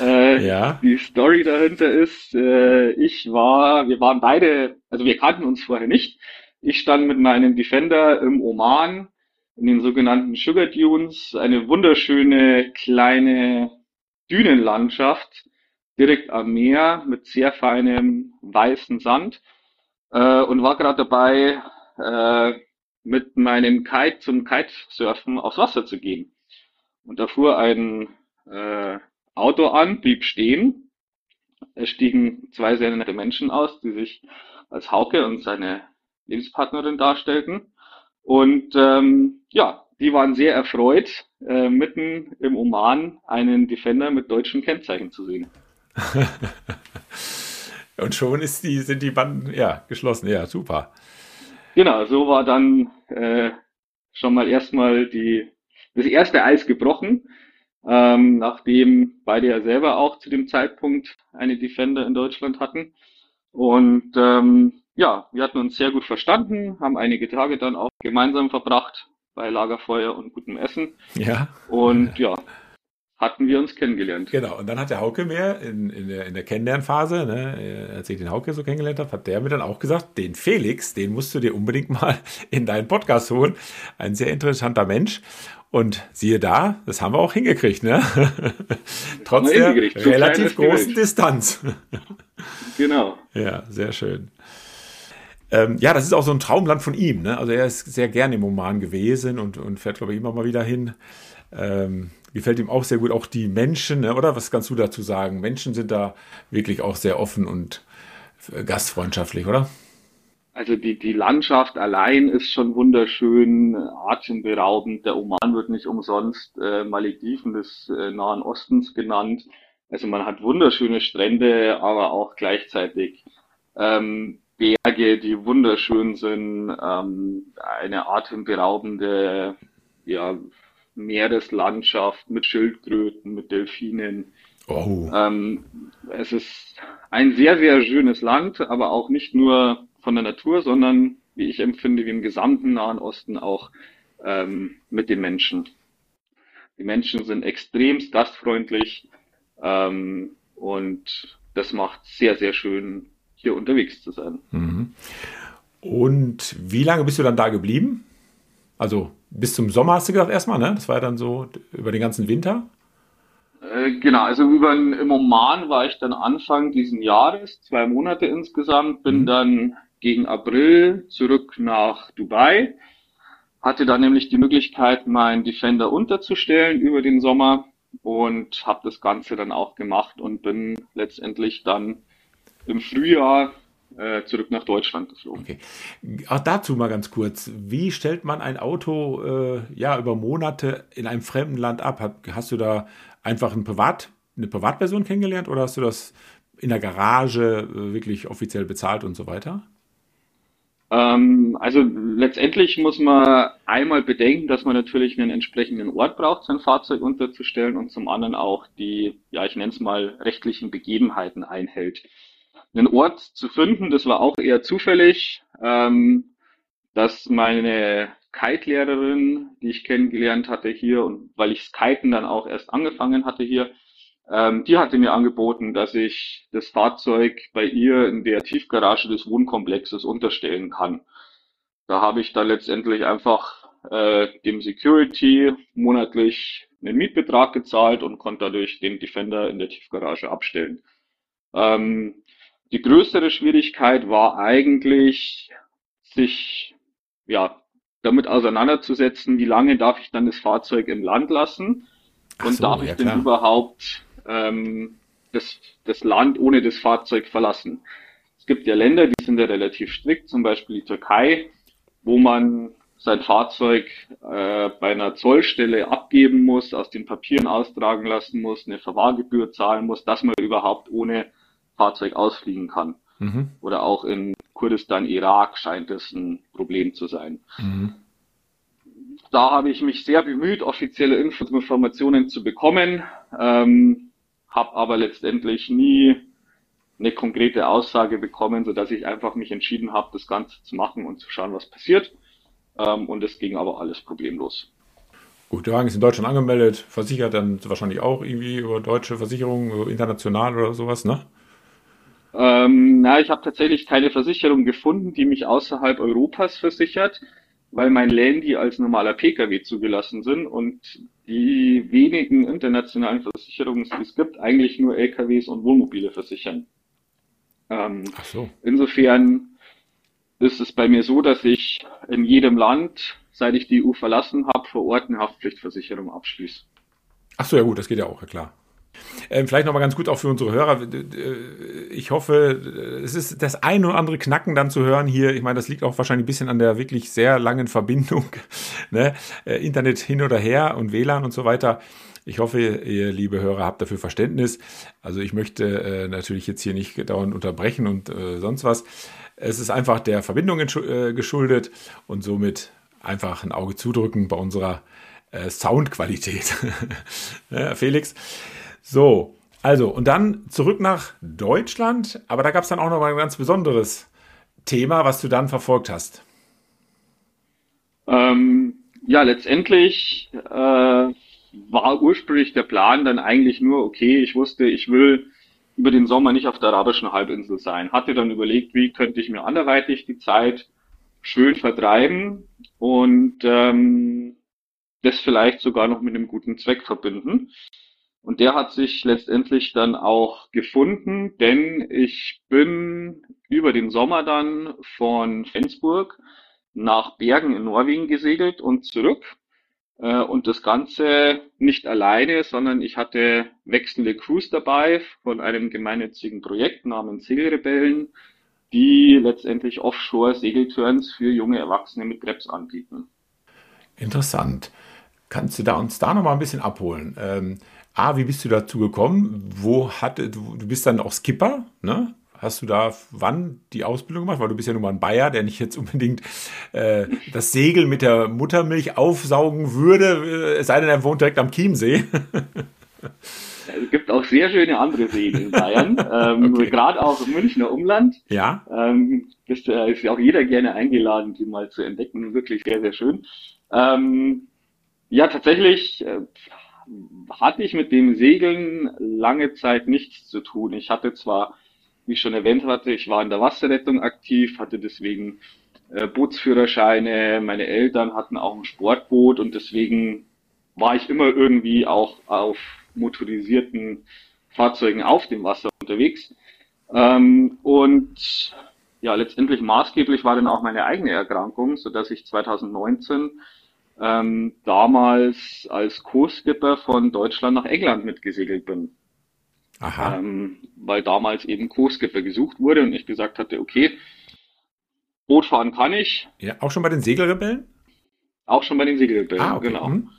A: Äh, ja. Die Story dahinter ist, äh, ich war, wir waren beide, also wir kannten uns vorher nicht. Ich stand mit meinem Defender im Oman in den sogenannten Sugar Dunes, eine wunderschöne kleine Dünenlandschaft direkt am Meer mit sehr feinem weißen Sand äh, und war gerade dabei, äh, mit meinem Kite zum Kitesurfen aufs Wasser zu gehen. Und da fuhr ein äh, Auto an, blieb stehen. Es stiegen zwei sehr nette Menschen aus, die sich als Hauke und seine Lebenspartnerin darstellten. Und ähm, ja, die waren sehr erfreut, äh, mitten im Oman einen Defender mit deutschen Kennzeichen zu sehen.
B: und schon ist die, sind die Banden ja geschlossen. Ja, super.
A: Genau, so war dann äh, schon mal erstmal die, das erste Eis gebrochen, ähm, nachdem beide ja selber auch zu dem Zeitpunkt eine Defender in Deutschland hatten. Und ähm, ja, wir hatten uns sehr gut verstanden, haben einige Tage dann auch gemeinsam verbracht bei Lagerfeuer und gutem Essen.
B: Ja.
A: Und ja, hatten wir uns kennengelernt.
B: Genau, und dann hat der Hauke mir in, in der, in der Kennenlernphase, ne, als ich den Hauke so kennengelernt habe, hat der mir dann auch gesagt, den Felix, den musst du dir unbedingt mal in deinen Podcast holen. Ein sehr interessanter Mensch. Und siehe da, das haben wir auch hingekriegt, ne? Trotz der relativ großen Distanz.
A: genau.
B: Ja, sehr schön. Ähm, ja, das ist auch so ein Traumland von ihm. Ne? Also er ist sehr gerne im Oman gewesen und, und fährt, glaube ich, immer mal wieder hin. Ähm, gefällt ihm auch sehr gut, auch die Menschen, ne? oder? Was kannst du dazu sagen? Menschen sind da wirklich auch sehr offen und äh, gastfreundschaftlich, oder?
A: Also die, die Landschaft allein ist schon wunderschön, atemberaubend. Der Oman wird nicht umsonst äh, Malediven des äh, Nahen Ostens genannt. Also man hat wunderschöne Strände, aber auch gleichzeitig ähm, Berge, die wunderschön sind, ähm, eine atemberaubende ja, Meereslandschaft mit Schildkröten, mit Delfinen.
B: Oh.
A: Ähm, es ist ein sehr, sehr schönes Land, aber auch nicht nur von der Natur, sondern, wie ich empfinde, wie im gesamten Nahen Osten auch ähm, mit den Menschen. Die Menschen sind extremst gastfreundlich ähm, und das macht sehr, sehr schön, hier unterwegs zu sein.
B: Mhm. Und wie lange bist du dann da geblieben? Also bis zum Sommer hast du gesagt erstmal, ne? Das war ja dann so über den ganzen Winter.
A: Äh, genau, also über im Oman war ich dann Anfang diesen Jahres, zwei Monate insgesamt, bin mhm. dann gegen April zurück nach Dubai, hatte dann nämlich die Möglichkeit, meinen Defender unterzustellen über den Sommer und habe das Ganze dann auch gemacht und bin letztendlich dann im Frühjahr äh, zurück nach Deutschland geflogen. Okay.
B: Auch dazu mal ganz kurz. Wie stellt man ein Auto äh, ja über Monate in einem fremden Land ab? Hast du da einfach ein Privat, eine Privatperson kennengelernt oder hast du das in der Garage äh, wirklich offiziell bezahlt und so weiter?
A: Ähm, also letztendlich muss man einmal bedenken, dass man natürlich einen entsprechenden Ort braucht, sein Fahrzeug unterzustellen und zum anderen auch die, ja, ich nenne es mal, rechtlichen Begebenheiten einhält einen Ort zu finden. Das war auch eher zufällig, ähm, dass meine Kite-Lehrerin, die ich kennengelernt hatte hier und weil ich Kiten dann auch erst angefangen hatte hier, ähm, die hatte mir angeboten, dass ich das Fahrzeug bei ihr in der Tiefgarage des Wohnkomplexes unterstellen kann. Da habe ich dann letztendlich einfach äh, dem Security monatlich einen Mietbetrag gezahlt und konnte dadurch den Defender in der Tiefgarage abstellen. Ähm, die größere Schwierigkeit war eigentlich, sich ja damit auseinanderzusetzen, wie lange darf ich dann das Fahrzeug im Land lassen und so, darf ich ja, denn überhaupt ähm, das, das Land ohne das Fahrzeug verlassen. Es gibt ja Länder, die sind ja relativ strikt, zum Beispiel die Türkei, wo man sein Fahrzeug äh, bei einer Zollstelle abgeben muss, aus den Papieren austragen lassen muss, eine Verwahrgebühr zahlen muss, dass man überhaupt ohne Fahrzeug ausfliegen kann. Mhm. Oder auch in Kurdistan, Irak scheint es ein Problem zu sein. Mhm. Da habe ich mich sehr bemüht, offizielle Informationen zu bekommen, ähm, habe aber letztendlich nie eine konkrete Aussage bekommen, so dass ich einfach mich entschieden habe, das Ganze zu machen und zu schauen, was passiert. Ähm, und es ging aber alles problemlos.
B: Gut, der Wagen ist in Deutschland angemeldet, versichert dann wahrscheinlich auch irgendwie über deutsche Versicherungen, international oder sowas, ne?
A: Ähm, na, ich habe tatsächlich keine Versicherung gefunden, die mich außerhalb Europas versichert, weil mein Landy als normaler Pkw zugelassen sind und die wenigen internationalen Versicherungen, die es gibt, eigentlich nur LKWs und Wohnmobile versichern. Ähm, Ach so. Insofern ist es bei mir so, dass ich in jedem Land, seit ich die EU verlassen habe, vor Ort eine Haftpflichtversicherung abschließe.
B: Ach so, ja gut, das geht ja auch, ja klar. Ähm, vielleicht nochmal ganz gut auch für unsere Hörer. Ich hoffe, es ist das ein oder andere Knacken dann zu hören hier. Ich meine, das liegt auch wahrscheinlich ein bisschen an der wirklich sehr langen Verbindung. Ne? Äh, Internet hin oder her und WLAN und so weiter. Ich hoffe, ihr liebe Hörer habt dafür Verständnis. Also ich möchte äh, natürlich jetzt hier nicht dauernd unterbrechen und äh, sonst was. Es ist einfach der Verbindung äh, geschuldet und somit einfach ein Auge zudrücken bei unserer äh, Soundqualität. ja, Felix, so, also, und dann zurück nach Deutschland, aber da gab es dann auch noch mal ein ganz besonderes Thema, was du dann verfolgt hast?
A: Ähm, ja, letztendlich äh, war ursprünglich der Plan dann eigentlich nur, okay, ich wusste, ich will über den Sommer nicht auf der arabischen Halbinsel sein. Hatte dann überlegt, wie könnte ich mir anderweitig die Zeit schön vertreiben und ähm, das vielleicht sogar noch mit einem guten Zweck verbinden. Und der hat sich letztendlich dann auch gefunden, denn ich bin über den Sommer dann von Flensburg nach Bergen in Norwegen gesegelt und zurück. Äh, und das Ganze nicht alleine, sondern ich hatte wechselnde Crews dabei von einem gemeinnützigen Projekt namens Segelrebellen, die letztendlich Offshore-Segelturns für junge Erwachsene mit Krebs anbieten.
B: Interessant. Kannst du da uns da noch mal ein bisschen abholen? Ähm, A, wie bist du dazu gekommen? Wo hatte du, du bist dann auch Skipper, ne? Hast du da wann die Ausbildung gemacht? Weil du bist ja nun mal ein Bayer, der nicht jetzt unbedingt äh, das Segel mit der Muttermilch aufsaugen würde, äh, es sei denn, er wohnt direkt am Chiemsee.
A: Es gibt auch sehr schöne andere Seen in Bayern, ähm, okay. gerade auch im Münchner Umland.
B: Ja.
A: Ähm, ist, äh, ist auch jeder gerne eingeladen, die mal zu entdecken. Wirklich sehr, sehr schön. Ähm, ja, tatsächlich äh, hatte ich mit dem Segeln lange Zeit nichts zu tun. Ich hatte zwar, wie ich schon erwähnt hatte, ich war in der Wasserrettung aktiv, hatte deswegen äh, Bootsführerscheine, meine Eltern hatten auch ein Sportboot und deswegen war ich immer irgendwie auch auf motorisierten Fahrzeugen auf dem Wasser unterwegs. Ähm, und ja, letztendlich maßgeblich war dann auch meine eigene Erkrankung, so dass ich 2019 ähm, damals als Co-Skipper von Deutschland nach England mitgesegelt bin. Aha. Ähm, weil damals eben Co-Skipper gesucht wurde und ich gesagt hatte, okay, Boot fahren kann ich.
B: Ja, auch schon bei den Segelrebellen?
A: Auch schon bei den Segelrebellen, ah, okay. genau. Mhm.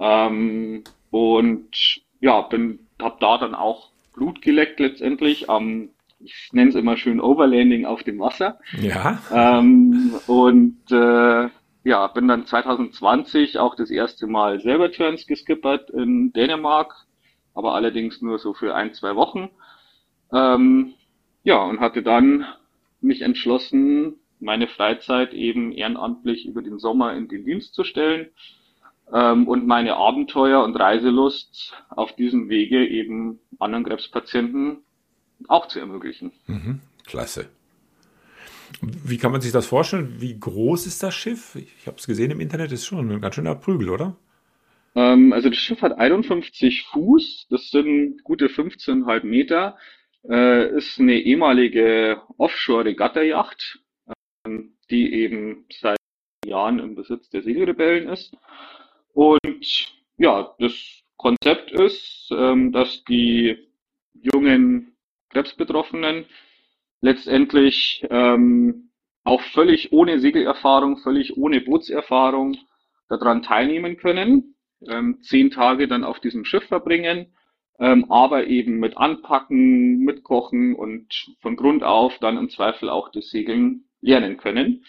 A: Ähm, und ja, bin, hab da dann auch Blut geleckt letztendlich am, ich nenne es immer schön Overlanding auf dem Wasser.
B: Ja.
A: Ähm, und äh, ja, bin dann 2020 auch das erste Mal selber Turns geskippert in Dänemark, aber allerdings nur so für ein, zwei Wochen. Ähm, ja, und hatte dann mich entschlossen, meine Freizeit eben ehrenamtlich über den Sommer in den Dienst zu stellen ähm, und meine Abenteuer und Reiselust auf diesem Wege eben anderen Krebspatienten auch zu ermöglichen.
B: Mhm, klasse. Wie kann man sich das vorstellen? Wie groß ist das Schiff? Ich habe es gesehen im Internet, ist schon ein ganz schöner Prügel, oder?
A: Ähm, also das Schiff hat 51 Fuß, das sind gute 15,5 Meter, äh, ist eine ehemalige Offshore-Regatta-Yacht, ähm, die eben seit Jahren im Besitz der Segelrebellen ist. Und ja, das Konzept ist, ähm, dass die jungen Krebsbetroffenen letztendlich ähm, auch völlig ohne Segelerfahrung, völlig ohne Bootserfahrung daran teilnehmen können, ähm, zehn Tage dann auf diesem Schiff verbringen, ähm, aber eben mit Anpacken, mitkochen und von Grund auf dann im Zweifel auch das Segeln lernen können.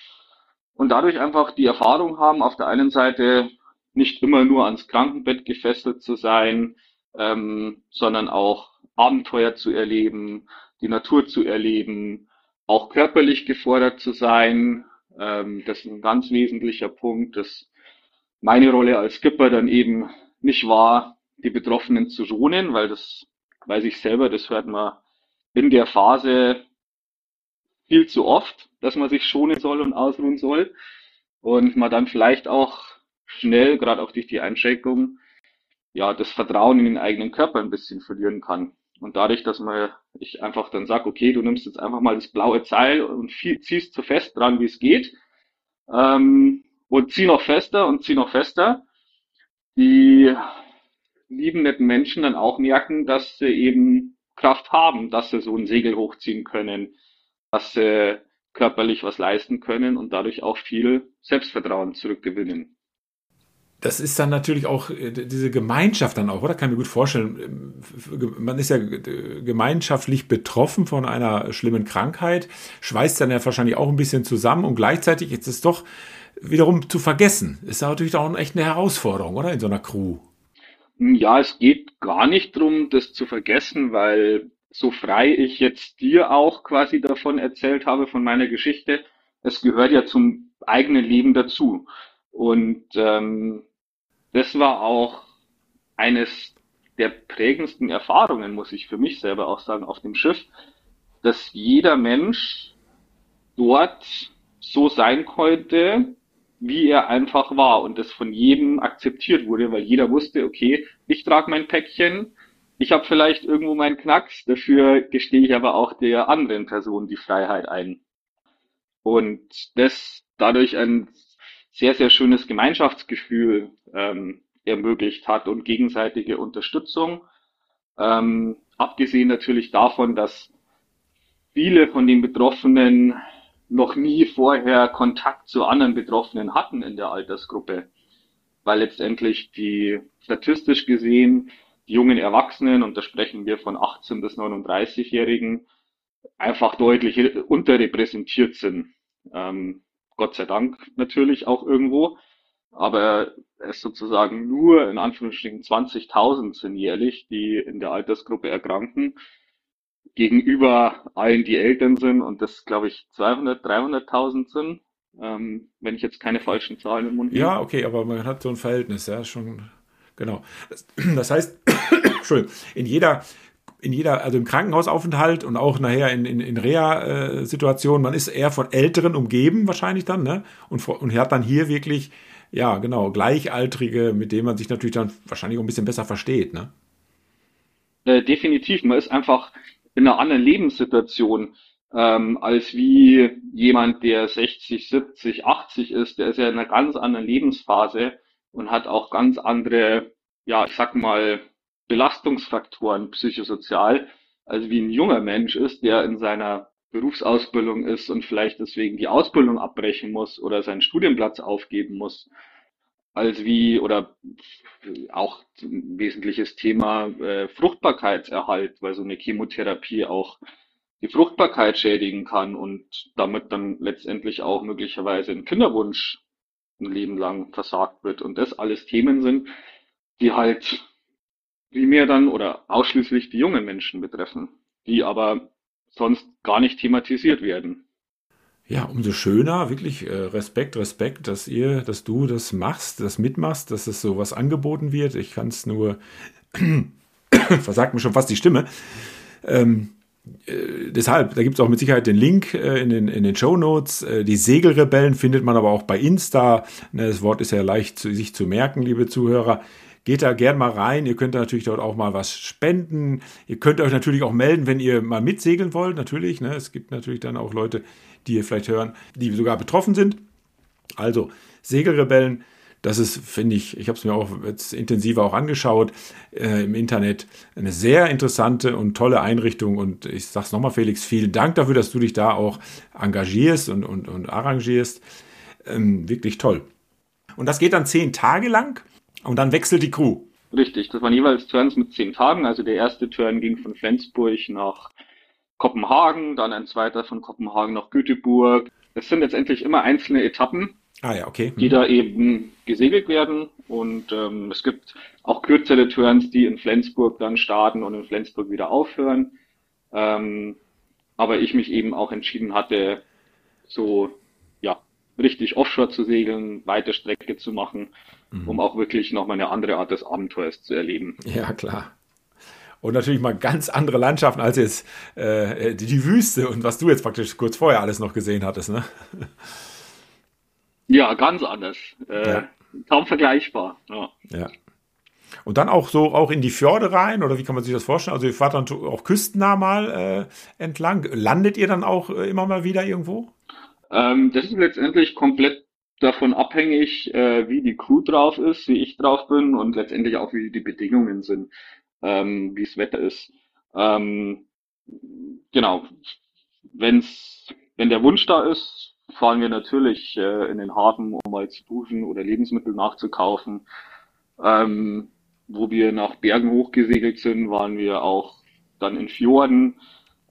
A: Und dadurch einfach die Erfahrung haben, auf der einen Seite nicht immer nur ans Krankenbett gefesselt zu sein, ähm, sondern auch Abenteuer zu erleben, die Natur zu erleben, auch körperlich gefordert zu sein. Ähm, das ist ein ganz wesentlicher Punkt, dass meine Rolle als Skipper dann eben nicht war, die Betroffenen zu schonen, weil das weiß ich selber, das hört man in der Phase viel zu oft, dass man sich schonen soll und ausruhen soll und man dann vielleicht auch schnell, gerade auch durch die Einschränkung, ja, das Vertrauen in den eigenen Körper ein bisschen verlieren kann. Und dadurch, dass man, ich einfach dann sage, okay, du nimmst jetzt einfach mal das blaue Seil und ziehst so fest dran, wie es geht, ähm, und zieh noch fester und zieh noch fester, die lieben netten Menschen dann auch merken, dass sie eben Kraft haben, dass sie so ein Segel hochziehen können, dass sie körperlich was leisten können und dadurch auch viel Selbstvertrauen zurückgewinnen
B: das ist dann natürlich auch äh, diese Gemeinschaft dann auch, oder? Kann ich mir gut vorstellen. Man ist ja gemeinschaftlich betroffen von einer schlimmen Krankheit, schweißt dann ja wahrscheinlich auch ein bisschen zusammen und gleichzeitig ist es doch wiederum zu vergessen. Ist natürlich auch echt eine Herausforderung, oder? In so einer Crew.
A: Ja, es geht gar nicht darum, das zu vergessen, weil so frei ich jetzt dir auch quasi davon erzählt habe, von meiner Geschichte, es gehört ja zum eigenen Leben dazu. Und ähm, das war auch eines der prägendsten Erfahrungen, muss ich für mich selber auch sagen, auf dem Schiff, dass jeder Mensch dort so sein konnte, wie er einfach war und das von jedem akzeptiert wurde, weil jeder wusste, okay, ich trage mein Päckchen, ich habe vielleicht irgendwo meinen Knacks, dafür gestehe ich aber auch der anderen Person die Freiheit ein. Und das dadurch ein sehr, sehr schönes Gemeinschaftsgefühl ähm, ermöglicht hat und gegenseitige Unterstützung. Ähm, abgesehen natürlich davon, dass viele von den Betroffenen noch nie vorher Kontakt zu anderen Betroffenen hatten in der Altersgruppe, weil letztendlich die statistisch gesehen die jungen Erwachsenen, und da sprechen wir von 18 bis 39-Jährigen, einfach deutlich unterrepräsentiert sind. Ähm, Gott sei Dank natürlich auch irgendwo, aber es sozusagen nur in Anführungsstrichen 20.000 sind jährlich, die in der Altersgruppe erkranken gegenüber allen, die Eltern sind und das, glaube ich, 200, 300.000 sind, ähm, wenn ich jetzt keine falschen Zahlen im Mund
B: habe. Ja, okay, aber man hat so ein Verhältnis, ja, schon, genau. Das, das heißt, Entschuldigung, in jeder, in jeder, also im Krankenhausaufenthalt und auch nachher in, in, in Reha-Situationen, man ist eher von Älteren umgeben wahrscheinlich dann, ne? Und, und hat dann hier wirklich, ja, genau, Gleichaltrige, mit denen man sich natürlich dann wahrscheinlich auch ein bisschen besser versteht, ne?
A: Äh, definitiv, man ist einfach in einer anderen Lebenssituation ähm, als wie jemand, der 60, 70, 80 ist. Der ist ja in einer ganz anderen Lebensphase und hat auch ganz andere, ja, ich sag mal, Belastungsfaktoren psychosozial, als wie ein junger Mensch ist, der in seiner Berufsausbildung ist und vielleicht deswegen die Ausbildung abbrechen muss oder seinen Studienplatz aufgeben muss, als wie oder auch ein wesentliches Thema äh, Fruchtbarkeitserhalt, weil so eine Chemotherapie auch die Fruchtbarkeit schädigen kann und damit dann letztendlich auch möglicherweise ein Kinderwunsch ein Leben lang versagt wird. Und das alles Themen sind, die halt primär dann oder ausschließlich die jungen Menschen betreffen, die aber sonst gar nicht thematisiert werden.
B: Ja, umso schöner, wirklich äh, Respekt, Respekt, dass ihr, dass du das machst, das mitmachst, dass es sowas angeboten wird. Ich kann es nur, versagt mir schon fast die Stimme. Ähm, äh, deshalb, da gibt es auch mit Sicherheit den Link äh, in den, in den Show Notes. Äh, die Segelrebellen findet man aber auch bei Insta. Ne, das Wort ist ja leicht zu, sich zu merken, liebe Zuhörer. Geht da gern mal rein. Ihr könnt da natürlich dort auch mal was spenden. Ihr könnt euch natürlich auch melden, wenn ihr mal mitsegeln wollt. Natürlich. Ne? Es gibt natürlich dann auch Leute, die ihr vielleicht hören, die sogar betroffen sind. Also Segelrebellen. Das ist, finde ich, ich habe es mir auch jetzt intensiver auch angeschaut äh, im Internet, eine sehr interessante und tolle Einrichtung. Und ich sage es nochmal, Felix, vielen Dank dafür, dass du dich da auch engagierst und, und, und arrangierst. Ähm, wirklich toll. Und das geht dann zehn Tage lang. Und dann wechselt die Crew.
A: Richtig, das waren jeweils Turns mit zehn Tagen. Also der erste Turn ging von Flensburg nach Kopenhagen, dann ein zweiter von Kopenhagen nach Göteborg. Das sind letztendlich immer einzelne Etappen,
B: ah, ja, okay.
A: die da eben gesegelt werden. Und ähm, es gibt auch kürzere Turns, die in Flensburg dann starten und in Flensburg wieder aufhören. Ähm, aber ich mich eben auch entschieden hatte, so richtig Offshore zu segeln, weite Strecke zu machen, mhm. um auch wirklich nochmal eine andere Art des Abenteuers zu erleben.
B: Ja, klar. Und natürlich mal ganz andere Landschaften als jetzt äh, die, die, Wüste und was du jetzt praktisch kurz vorher alles noch gesehen hattest, ne?
A: Ja, ganz anders. Äh, ja. Kaum vergleichbar. Ja.
B: ja. Und dann auch so auch in die Fjorde rein oder wie kann man sich das vorstellen? Also ihr fahrt dann auch küstennah mal äh, entlang. Landet ihr dann auch äh, immer mal wieder irgendwo?
A: Ähm, das ist letztendlich komplett davon abhängig, äh, wie die Crew drauf ist, wie ich drauf bin und letztendlich auch wie die Bedingungen sind, ähm, wie das Wetter ist. Ähm, genau. Wenn's, wenn der Wunsch da ist, fahren wir natürlich äh, in den Hafen, um mal zu duschen oder Lebensmittel nachzukaufen. Ähm, wo wir nach Bergen hochgesegelt sind, waren wir auch dann in Fjorden,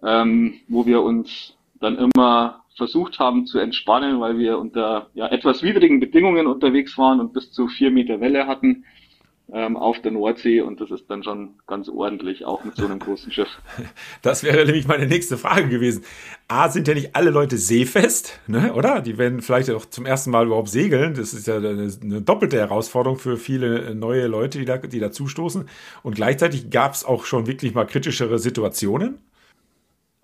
A: ähm, wo wir uns dann immer versucht haben zu entspannen, weil wir unter ja, etwas widrigen Bedingungen unterwegs waren und bis zu vier Meter Welle hatten. ähm, auf der Nordsee und das ist dann schon ganz ordentlich, auch mit so einem großen Schiff.
B: Das wäre nämlich meine nächste Frage gewesen. A, sind ja nicht alle Leute seefest, ne, oder? Die werden vielleicht auch zum ersten Mal überhaupt segeln. Das ist ja eine, eine doppelte Herausforderung für viele neue Leute, die da, die dazustoßen. Und gleichzeitig gab es auch schon wirklich mal kritischere Situationen.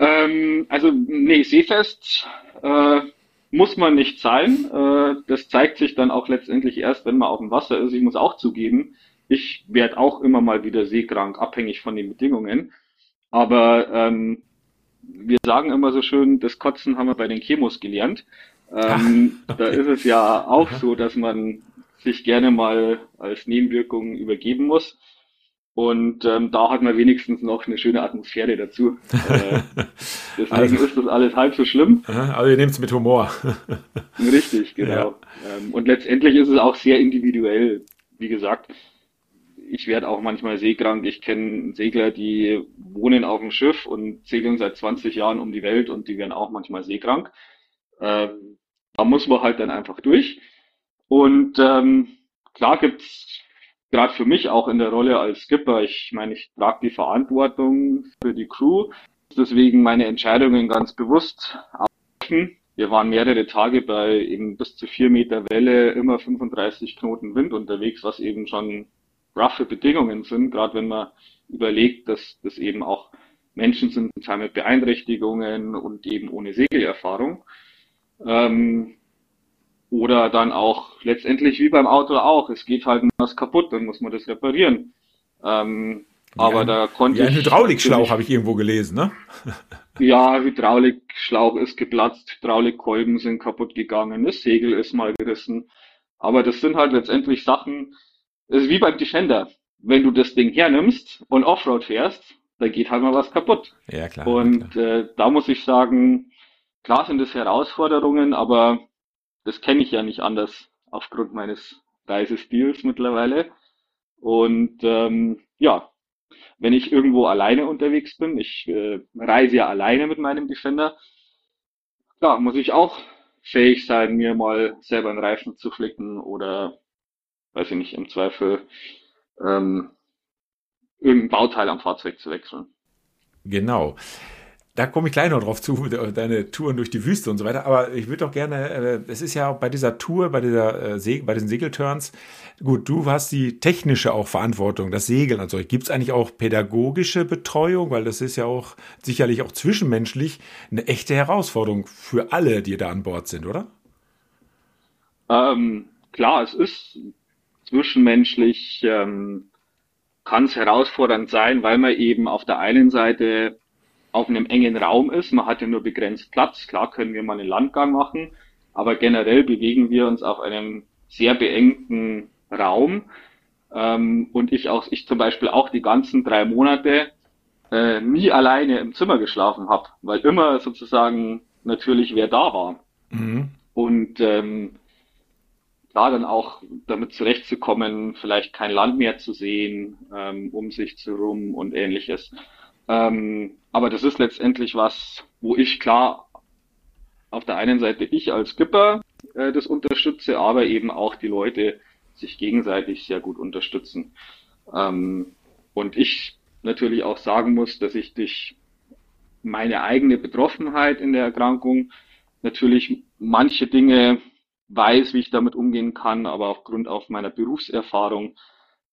A: Ähm, also, nee, seefest äh, muss man nicht sein. Äh, das zeigt sich dann auch letztendlich erst, wenn man auf dem Wasser ist. Ich muss auch zugeben, ich werde auch immer mal wieder seekrank, abhängig von den Bedingungen. Aber ähm, wir sagen immer so schön, das Kotzen haben wir bei den Chemos gelernt. Ähm, da ist es ja auch so, dass man sich gerne mal als Nebenwirkung übergeben muss. Und ähm, da hat man wenigstens noch eine schöne Atmosphäre dazu. Äh, deswegen also, ist das alles halb so schlimm.
B: Also ihr nehmt es mit Humor.
A: Richtig, genau. Ja. Ähm, und letztendlich ist es auch sehr individuell. Wie gesagt, ich werde auch manchmal seekrank. Ich kenne Segler, die wohnen auf dem Schiff und segeln seit 20 Jahren um die Welt und die werden auch manchmal seekrank. Ähm, da muss man halt dann einfach durch. Und ähm, klar gibt's gerade für mich auch in der Rolle als Skipper, ich meine, ich trage die Verantwortung für die Crew, deswegen meine Entscheidungen ganz bewusst. Wir waren mehrere Tage bei eben bis zu vier Meter Welle, immer 35 Knoten Wind unterwegs, was eben schon roughe Bedingungen sind, gerade wenn man überlegt, dass das eben auch Menschen sind mit Beeinträchtigungen und eben ohne Segelerfahrung. Ähm, oder dann auch letztendlich wie beim Auto auch, es geht halt was kaputt, dann muss man das reparieren. Ähm, aber ein, da konnte
B: ja, ein Hydraulikschlauch habe ich irgendwo gelesen, ne?
A: ja, Hydraulikschlauch ist geplatzt, Hydraulikkolben sind kaputt gegangen, das Segel ist mal gerissen. Aber das sind halt letztendlich Sachen, ist wie beim Defender. Wenn du das Ding hernimmst und Offroad fährst, da geht halt mal was kaputt.
B: Ja, klar.
A: Und
B: klar.
A: Äh, da muss ich sagen, klar sind es Herausforderungen, aber das kenne ich ja nicht anders aufgrund meines Reisestils mittlerweile. Und ähm, ja, wenn ich irgendwo alleine unterwegs bin, ich äh, reise ja alleine mit meinem Defender, ja, muss ich auch fähig sein, mir mal selber einen Reifen zu flicken oder weiß ich nicht, im Zweifel ähm, irgendein Bauteil am Fahrzeug zu wechseln.
B: Genau. Da komme ich gleich noch drauf zu, deine Touren durch die Wüste und so weiter. Aber ich würde doch gerne, äh, es ist ja auch bei dieser Tour, bei dieser äh, bei diesen Segelturns, gut, du hast die technische auch Verantwortung, das Segeln und so. Gibt es eigentlich auch pädagogische Betreuung? Weil das ist ja auch sicherlich auch zwischenmenschlich eine echte Herausforderung für alle, die da an Bord sind, oder?
A: Ähm, klar, es ist zwischenmenschlich ähm, kann es herausfordernd sein, weil man eben auf der einen Seite auf einem engen Raum ist. Man hat ja nur begrenzt Platz. Klar können wir mal einen Landgang machen, aber generell bewegen wir uns auf einem sehr beengten Raum. Ähm, und ich auch, ich zum Beispiel auch die ganzen drei Monate äh, nie alleine im Zimmer geschlafen habe, weil immer sozusagen natürlich wer da war. Mhm. Und ähm, klar dann auch damit zurechtzukommen, vielleicht kein Land mehr zu sehen, ähm, um sich zu rum und ähnliches. Ähm, aber das ist letztendlich was, wo ich klar auf der einen Seite ich als Skipper äh, das unterstütze, aber eben auch die Leute sich gegenseitig sehr gut unterstützen. Ähm, und ich natürlich auch sagen muss, dass ich durch meine eigene Betroffenheit in der Erkrankung natürlich manche Dinge weiß, wie ich damit umgehen kann, aber aufgrund auch meiner Berufserfahrung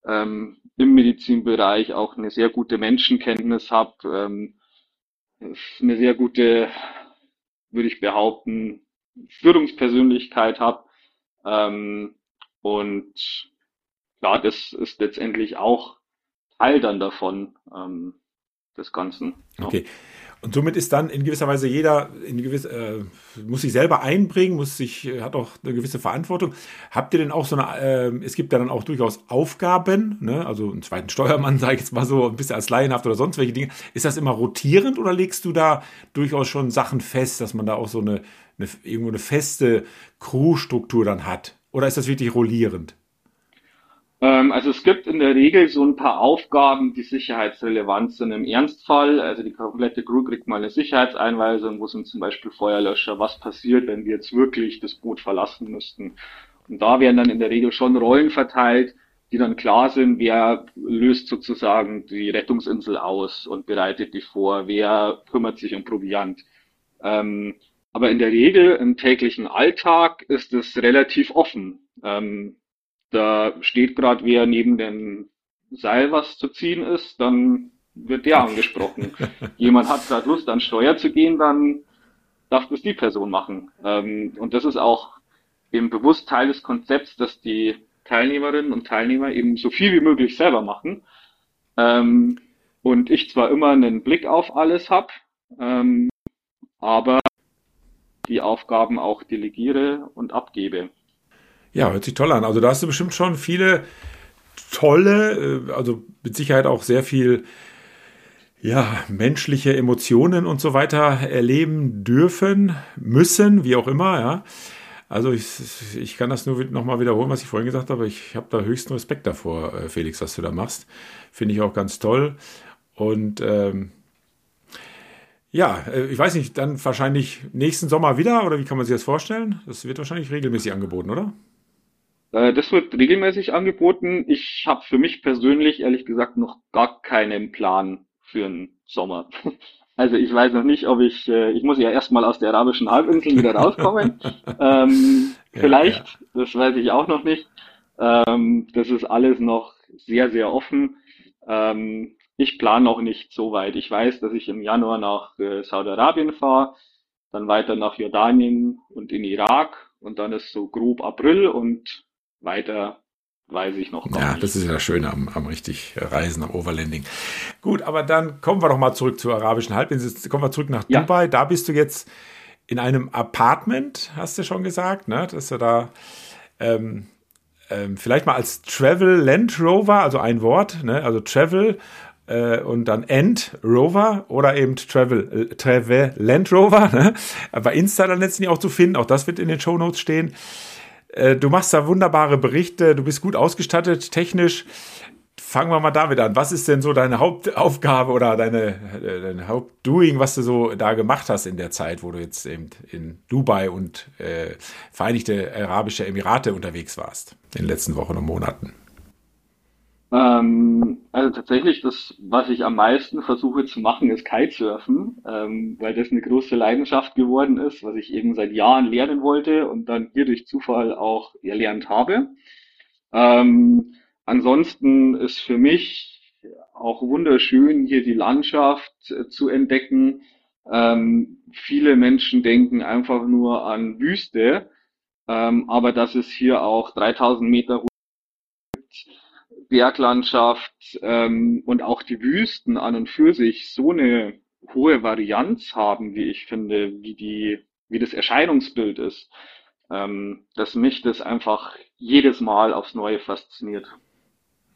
A: ähm, im Medizinbereich auch eine sehr gute Menschenkenntnis habe, ähm, eine sehr gute, würde ich behaupten, Führungspersönlichkeit habe. Ähm, und klar, das ist letztendlich auch Teil dann davon, ähm, des Ganzen.
B: Okay. Und somit ist dann in gewisser Weise jeder in gewiss, äh, muss sich selber einbringen, muss sich, äh, hat auch eine gewisse Verantwortung. Habt ihr denn auch so eine, äh, es gibt ja dann auch durchaus Aufgaben, ne? also einen zweiten Steuermann, sage ich jetzt mal so, ein bisschen als Laienhaft oder sonst welche Dinge. Ist das immer rotierend oder legst du da durchaus schon Sachen fest, dass man da auch so eine, eine irgendwo eine feste Crewstruktur dann hat? Oder ist das wirklich rollierend?
A: Ähm, also es gibt in der Regel so ein paar Aufgaben, die sicherheitsrelevant sind im Ernstfall. Also die komplette Crew kriegt mal eine Sicherheitseinweisung, wo sind zum Beispiel Feuerlöscher, was passiert, wenn wir jetzt wirklich das Boot verlassen müssten. Und da werden dann in der Regel schon Rollen verteilt, die dann klar sind, wer löst sozusagen die Rettungsinsel aus und bereitet die vor, wer kümmert sich um Proviant. Ähm, aber in der Regel im täglichen Alltag ist es relativ offen. Ähm, da steht gerade wer neben dem Seil, was zu ziehen ist, dann wird der angesprochen. Jemand hat gerade Lust, an Steuer zu gehen, dann darf das die Person machen. Ähm, und das ist auch eben bewusst Teil des Konzepts, dass die Teilnehmerinnen und Teilnehmer eben so viel wie möglich selber machen. Ähm, und ich zwar immer einen Blick auf alles habe, ähm, aber die Aufgaben auch delegiere und abgebe.
B: Ja, hört sich toll an. Also da hast du bestimmt schon viele tolle, äh, also mit Sicherheit auch sehr viel ja, menschliche Emotionen und so weiter erleben dürfen, müssen, wie auch immer, ja. Also ich, ich kann das nur nochmal wiederholen, was ich vorhin gesagt habe. Ich habe da höchsten Respekt davor, äh, Felix, was du da machst. Finde ich auch ganz toll. Und ähm, ja, äh, ich weiß nicht, dann wahrscheinlich nächsten Sommer wieder oder wie kann man sich das vorstellen? Das wird wahrscheinlich regelmäßig angeboten, oder?
A: Äh, das wird regelmäßig angeboten. Ich habe für mich persönlich ehrlich gesagt noch gar keinen Plan für den Sommer. Also ich weiß noch nicht, ob ich, äh, ich muss ja erstmal aus der arabischen Halbinsel wieder rauskommen. ähm, ja, vielleicht, ja. das weiß ich auch noch nicht. Ähm, das ist alles noch sehr, sehr offen. Ähm, ich plane noch nicht so weit. Ich weiß, dass ich im Januar nach äh, Saudi-Arabien fahre, dann weiter nach Jordanien und in Irak und dann ist so grob April und weiter weiß ich noch
B: gar ja, nicht. das ist ja das Schöne am, am richtig Reisen, am Overlanding. Gut, aber dann kommen wir doch mal zurück zur arabischen Halbinsel. Kommen wir zurück nach ja. Dubai. Da bist du jetzt in einem Apartment, hast du schon gesagt, ne? dass du da ähm, ähm, vielleicht mal als Travel Land Rover, also ein Wort, ne? also Travel äh, und dann End Rover oder eben Travel, äh, Travel Land Rover. Ne? Bei Insta dann letztendlich auch zu finden, auch das wird in den Show Notes stehen. Äh, du machst da wunderbare Berichte, du bist gut ausgestattet, technisch. Fangen wir mal damit an. Was ist denn so deine Hauptaufgabe oder deine, äh, deine Hauptdoing, was du so da gemacht hast in der Zeit, wo du jetzt eben in Dubai und äh, Vereinigte Arabische Emirate unterwegs warst, in den letzten Wochen und Monaten?
A: Ähm, also tatsächlich, das, was ich am meisten versuche zu machen, ist Kitesurfen, ähm, weil das eine große Leidenschaft geworden ist, was ich eben seit Jahren lernen wollte und dann hier durch Zufall auch erlernt habe. Ähm, ansonsten ist für mich auch wunderschön, hier die Landschaft äh, zu entdecken. Ähm, viele Menschen denken einfach nur an Wüste, ähm, aber dass es hier auch 3000 Meter Berglandschaft ähm, und auch die Wüsten an und für sich so eine hohe Varianz haben, wie ich finde, wie die, wie das Erscheinungsbild ist, ähm, dass mich das einfach jedes Mal aufs Neue fasziniert.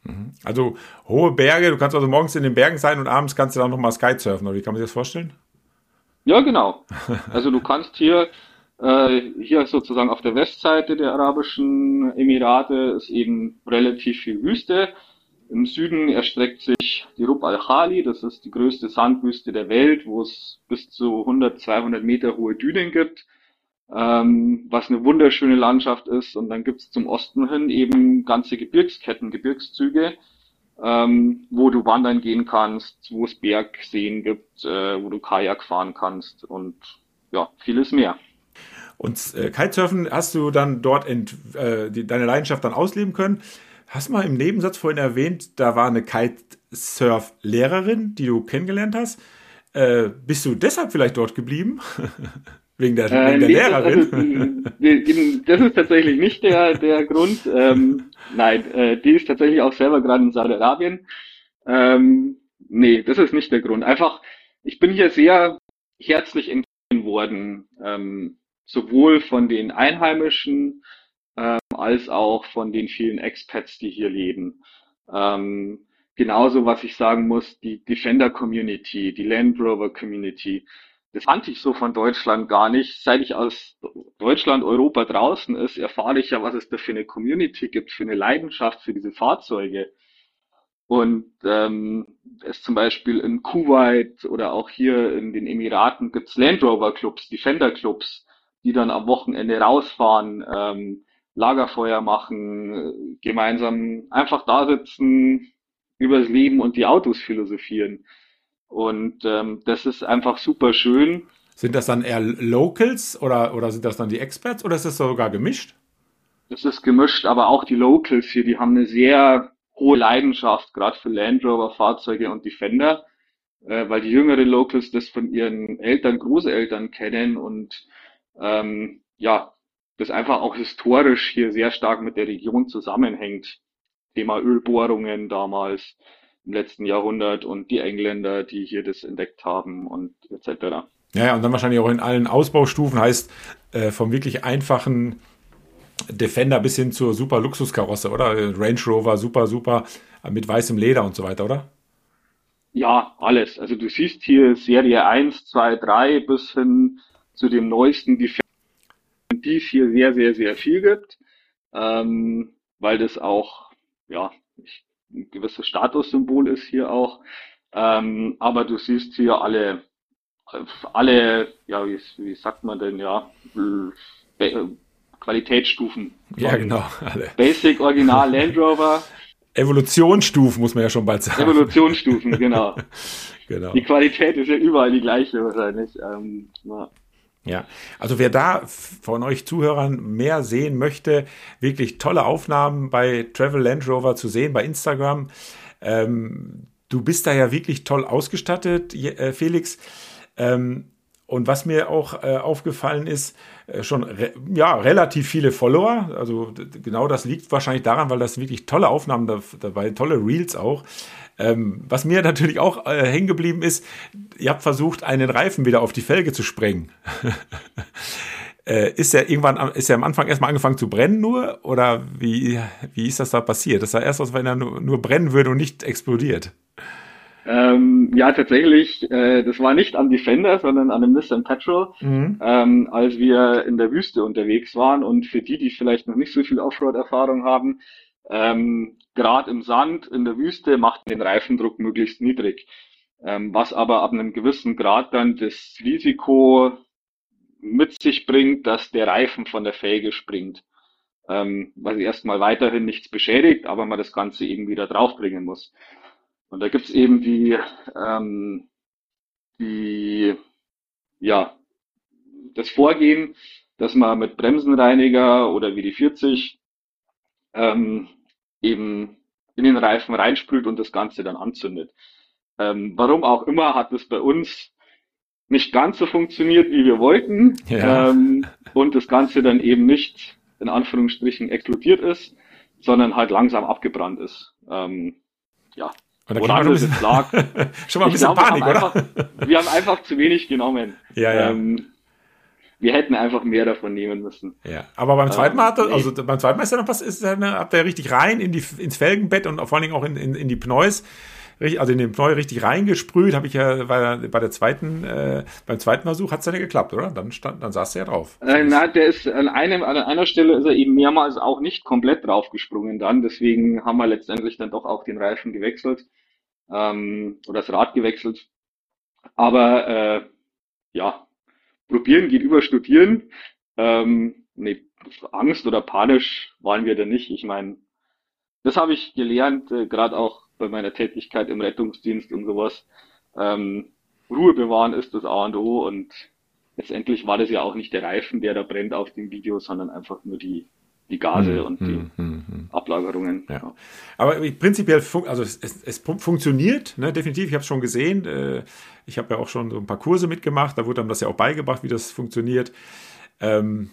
B: Mhm. Also hohe Berge, du kannst also morgens in den Bergen sein und abends kannst du dann nochmal Skysurfen, oder wie kann man sich das vorstellen?
A: Ja, genau. Also du kannst hier hier sozusagen auf der Westseite der Arabischen Emirate ist eben relativ viel Wüste. Im Süden erstreckt sich die Rub al-Khali, das ist die größte Sandwüste der Welt, wo es bis zu 100, 200 Meter hohe Dünen gibt, ähm, was eine wunderschöne Landschaft ist. Und dann gibt es zum Osten hin eben ganze Gebirgsketten, Gebirgszüge, ähm, wo du wandern gehen kannst, wo es Bergseen gibt, äh, wo du Kajak fahren kannst und ja, vieles mehr.
B: Und äh, Kitesurfen hast du dann dort ent, äh, die, deine Leidenschaft dann ausleben können. Hast mal im Nebensatz vorhin erwähnt, da war eine Kitesurf-Lehrerin, die du kennengelernt hast. Äh, bist du deshalb vielleicht dort geblieben? wegen der,
A: äh, wegen der nee, Lehrerin? Also, das ist tatsächlich nicht der, der Grund. Ähm, nein, äh, die ist tatsächlich auch selber gerade in Saudi-Arabien. Ähm, nee, das ist nicht der Grund. Einfach, ich bin hier sehr herzlich empfangen worden. Ähm, sowohl von den Einheimischen ähm, als auch von den vielen Expats, die hier leben. Ähm, genauso, was ich sagen muss, die Defender Community, die Land Rover Community, das kannte ich so von Deutschland gar nicht. Seit ich aus Deutschland, Europa draußen ist, erfahre ich ja, was es da für eine Community gibt, für eine Leidenschaft für diese Fahrzeuge. Und ähm, es zum Beispiel in Kuwait oder auch hier in den Emiraten gibt's Land Rover Clubs, Defender Clubs, die dann am Wochenende rausfahren, ähm, Lagerfeuer machen, gemeinsam einfach da sitzen, übers Leben und die Autos philosophieren. Und ähm, das ist einfach super schön.
B: Sind das dann eher Locals oder, oder sind das dann die Experts oder ist das sogar gemischt?
A: Das ist gemischt, aber auch die Locals hier, die haben eine sehr hohe Leidenschaft, gerade für Land Rover Fahrzeuge und Defender, äh, weil die jüngeren Locals das von ihren Eltern, Großeltern kennen und ähm, ja, das einfach auch historisch hier sehr stark mit der Region zusammenhängt. Thema Ölbohrungen damals im letzten Jahrhundert und die Engländer, die hier das entdeckt haben und etc.
B: Ja, ja, und dann wahrscheinlich auch in allen Ausbaustufen heißt äh, vom wirklich einfachen Defender bis hin zur super Luxuskarosse, oder? Range Rover, super, super, mit weißem Leder und so weiter, oder?
A: Ja, alles. Also du siehst hier Serie 1, 2, 3 bis hin zu dem neuesten Defender, die es hier sehr, sehr, sehr viel gibt, ähm, weil das auch, ja, ein gewisses Statussymbol ist hier auch. Ähm, aber du siehst hier alle, alle, ja, wie, wie sagt man denn, ja, Qualitätsstufen.
B: Ja, genau.
A: Alle. Basic, Original, Land Rover.
B: Evolutionsstufen muss man ja schon bald sagen.
A: Evolutionsstufen, genau. genau. Die Qualität ist ja überall die gleiche wahrscheinlich. Ähm,
B: ja. Ja, also wer da von euch Zuhörern mehr sehen möchte, wirklich tolle Aufnahmen bei Travel Land Rover zu sehen bei Instagram. Ähm, du bist da ja wirklich toll ausgestattet, äh, Felix. Ähm, und was mir auch äh, aufgefallen ist, äh, schon re ja, relativ viele Follower. Also genau das liegt wahrscheinlich daran, weil das wirklich tolle Aufnahmen da, dabei, tolle Reels auch. Ähm, was mir natürlich auch äh, hängen geblieben ist, ihr habt versucht, einen Reifen wieder auf die Felge zu sprengen. äh, ist er irgendwann, ist er am Anfang erstmal angefangen zu brennen nur? Oder wie, wie ist das da passiert? Das sah erst aus, wenn er nur, nur brennen würde und nicht explodiert.
A: Ähm, ja, tatsächlich, äh, das war nicht am Defender, sondern an einem Nissan Petrol, mhm. ähm, als wir in der Wüste unterwegs waren. Und für die, die vielleicht noch nicht so viel Offroad-Erfahrung haben, ähm, gerade im Sand, in der Wüste, macht den Reifendruck möglichst niedrig. Ähm, was aber ab einem gewissen Grad dann das Risiko mit sich bringt, dass der Reifen von der Felge springt. Ähm, was erstmal weiterhin nichts beschädigt, aber man das Ganze eben wieder draufbringen muss. Und da gibt's eben die, ähm, die, ja, das Vorgehen, dass man mit Bremsenreiniger oder wie die 40 ähm, eben in den Reifen reinsprüht und das Ganze dann anzündet. Ähm, warum auch immer hat es bei uns nicht ganz so funktioniert, wie wir wollten ja. ähm, und das Ganze dann eben nicht in Anführungsstrichen explodiert ist, sondern halt langsam abgebrannt ist. Ähm, ja,
B: und Woran es jetzt lag. schon mal ein bisschen glaube, Panik,
A: oder? Einfach, wir haben einfach zu wenig genommen.
B: Ja, ja. Ähm,
A: wir hätten einfach mehr davon nehmen müssen.
B: Ja, aber beim zweiten Mal, hat er, ähm, also beim zweiten Mal ist er noch was, ist er, habt ihr richtig rein in die, ins Felgenbett und vor allen Dingen auch in, in, in die Pneus also in den Pneu richtig reingesprüht, habe ich ja bei, bei der zweiten, äh, beim zweiten Versuch hat es dann ja geklappt, oder? Dann stand, dann saß er ja drauf.
A: Äh, na, der ist an einem, an einer Stelle ist er eben mehrmals auch nicht komplett draufgesprungen dann, deswegen haben wir letztendlich dann doch auch den Reifen gewechselt ähm, oder das Rad gewechselt. Aber äh, ja, probieren geht über studieren. Ähm, nee, Angst oder panisch waren wir da nicht. Ich meine, das habe ich gelernt, äh, gerade auch bei meiner Tätigkeit im Rettungsdienst und sowas. Ähm, Ruhe bewahren ist das A und O und letztendlich war das ja auch nicht der Reifen, der da brennt auf dem Video, sondern einfach nur die die Gase hm, und die hm, hm, hm. Ablagerungen.
B: Ja. ja. Aber prinzipiell, also es, es, es funktioniert, ne, definitiv. Ich habe es schon gesehen. Äh, ich habe ja auch schon so ein paar Kurse mitgemacht. Da wurde einem das ja auch beigebracht, wie das funktioniert. Ähm,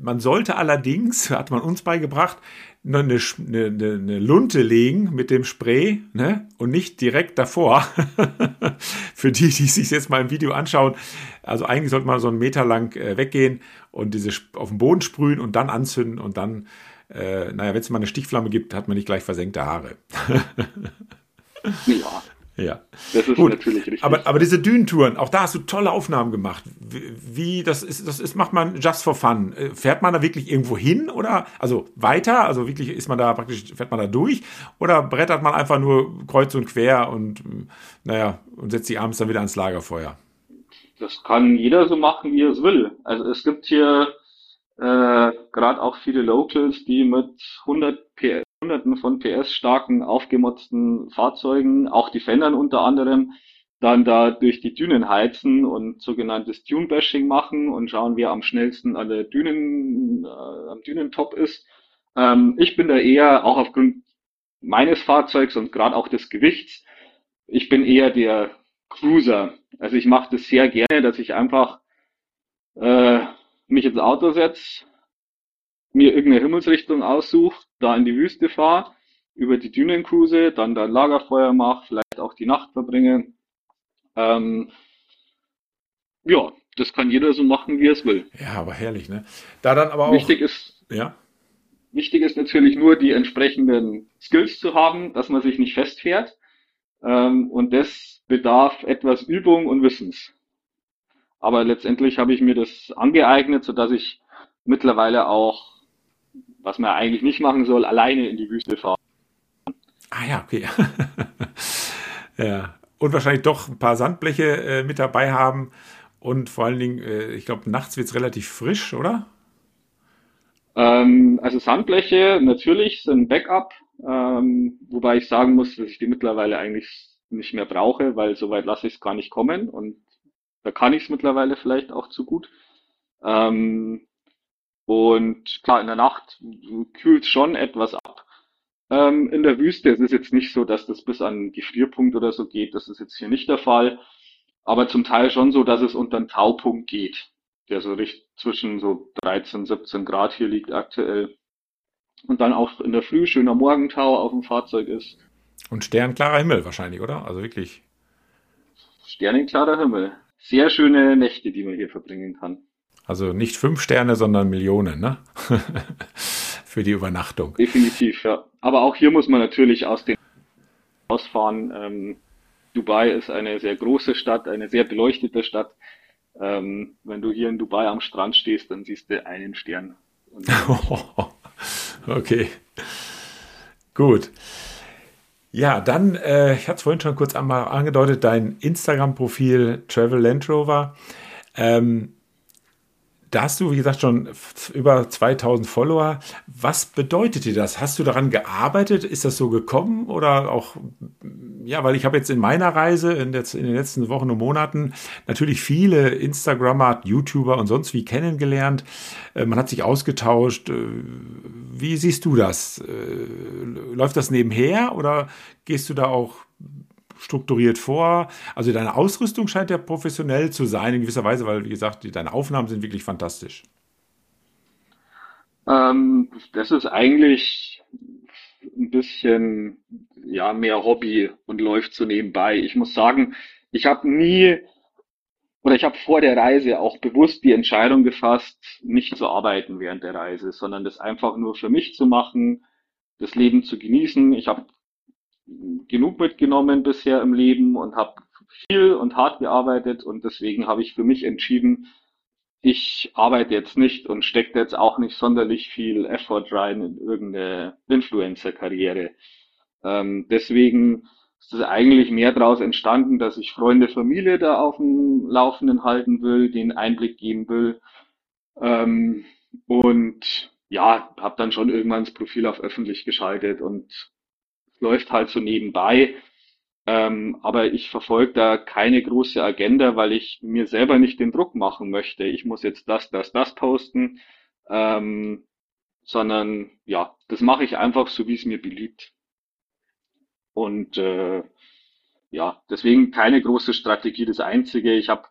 B: man sollte allerdings, hat man uns beigebracht, noch eine, eine, eine Lunte legen mit dem Spray ne? und nicht direkt davor. Für die, die sich jetzt mal im Video anschauen. Also eigentlich sollte man so einen Meter lang äh, weggehen und diese auf den Boden sprühen und dann anzünden und dann, äh, naja, wenn es mal eine Stichflamme gibt, hat man nicht gleich versenkte Haare.
A: ja.
B: Ja.
A: Das ist Gut. natürlich richtig.
B: Aber, aber diese Dünentouren, auch da hast du tolle Aufnahmen gemacht. Wie, das ist, das ist, macht man just for fun. Äh, fährt man da wirklich irgendwo hin oder, also weiter? Also wirklich ist man da praktisch, fährt man da durch? Oder brettert man einfach nur kreuz und quer und, naja, und setzt sich abends dann wieder ans Lagerfeuer?
A: Das kann jeder so machen, wie er es will. Also es gibt hier Äh, Gerade auch viele Locals, die mit 100 PS, Hunderten von PS starken, aufgemotzten Fahrzeugen, auch Defendern unter anderem, dann da durch die Dünen heizen und sogenanntes Dune-Bashing machen und schauen, wer am schnellsten an der Dünen, äh, am Dünentop ist. Ähm, ich bin da eher, auch aufgrund meines Fahrzeugs und gerade auch des Gewichts, ich bin eher der Cruiser. Also ich mache das sehr gerne, dass ich einfach äh, mich ins Auto setze, mir irgendeine Himmelsrichtung aussuche, da in die Wüste fahre, über die Dünen cruise, dann da Lagerfeuer mache, vielleicht auch die Nacht verbringe. Ähm, ja, das kann jeder so machen, wie er es will.
B: Ja, aber herrlich, ne? Da dann aber auch.
A: Wichtig ist, ja. Wichtig ist natürlich nur die entsprechenden Skills zu haben, dass man sich nicht festfährt. Ähm, und das bedarf etwas Übung und Wissens. Aber letztendlich habe ich mir das angeeignet, so dass ich mittlerweile auch, was man eigentlich nicht machen soll, alleine in die Wüste fahren.
B: Ah ja, okay. ja. Und wahrscheinlich doch ein paar Sandbleche äh, mit dabei haben. Und vor allen Dingen, äh, ich glaube, nachts wird es relativ frisch, oder?
A: Ähm, also Sandbleche natürlich sind Backup, ähm, wobei ich sagen muss, dass ich die mittlerweile eigentlich nicht mehr brauche, weil soweit lasse ich es gar nicht kommen und da kann ich es mittlerweile vielleicht auch zu gut. Ähm, und klar, in der Nacht kühlt es schon etwas ab. Ähm, in der Wüste es ist jetzt nicht so, dass das bis an Gefrierpunkt oder so geht. Das ist jetzt hier nicht der Fall. Aber zum Teil schon so, dass es unter den Taupunkt geht, der so richtig zwischen so 13, 17 Grad hier liegt aktuell. Und dann auch in der Früh schöner Morgentau auf dem Fahrzeug ist.
B: Und sternklarer Himmel wahrscheinlich, oder? Also wirklich.
A: Sternenklarer Himmel. Sehr schöne Nächte, die man hier verbringen kann.
B: Also nicht fünf Sterne, sondern Millionen, ne? Für die Übernachtung.
A: Definitiv, ja. Aber auch hier muss man natürlich aus dem ausfahren. Ähm, Dubai ist eine sehr große Stadt, eine sehr beleuchtete Stadt. Ähm, wenn du hier in Dubai am Strand stehst, dann siehst du einen Stern.
B: okay. Gut. Ja, dann, äh, ich hatte es vorhin schon kurz einmal angedeutet, dein Instagram-Profil Travel Land Rover. Ähm, da hast du, wie gesagt, schon über 2000 Follower. Was bedeutet dir das? Hast du daran gearbeitet? Ist das so gekommen? Oder auch, ja, weil ich habe jetzt in meiner Reise in, der, in, den letzten Wochen und Monaten natürlich viele Instagrammer, YouTuber und sonst wie kennengelernt. Äh, man hat sich ausgetauscht. Äh, wie siehst du das? Äh, läuft das nebenher oder gehst du da auch strukturiert vor. Also deine Ausrüstung scheint ja professionell zu sein in gewisser Weise, weil, wie gesagt, deine Aufnahmen sind wirklich fantastisch.
A: Ähm, das ist eigentlich ein bisschen ja mehr Hobby und läuft so nebenbei. Ich muss sagen, ich habe nie oder ich habe vor der Reise auch bewusst die Entscheidung gefasst, nicht zu arbeiten während der Reise, sondern das einfach nur für mich zu machen, das Leben zu genießen. Ich habe genug mitgenommen bisher im Leben und habe viel und hart gearbeitet und deswegen habe ich für mich entschieden, ich arbeite jetzt nicht und stecke jetzt auch nicht sonderlich viel Effort rein in irgendeine Influencer-Karriere. Ähm, deswegen ist es eigentlich mehr daraus entstanden, dass ich Freunde, Familie da auf dem Laufenden halten will, den Einblick geben will. Ähm, und ja, habe dann schon irgendwann das Profil auf öffentlich geschaltet und läuft halt so nebenbei. Ähm, aber ich verfolge da keine große Agenda, weil ich mir selber nicht den Druck machen möchte. Ich muss jetzt das, das, das posten, ähm, sondern ja, das mache ich einfach so, wie es mir beliebt. Und äh, ja, deswegen keine große Strategie. Das Einzige, ich habe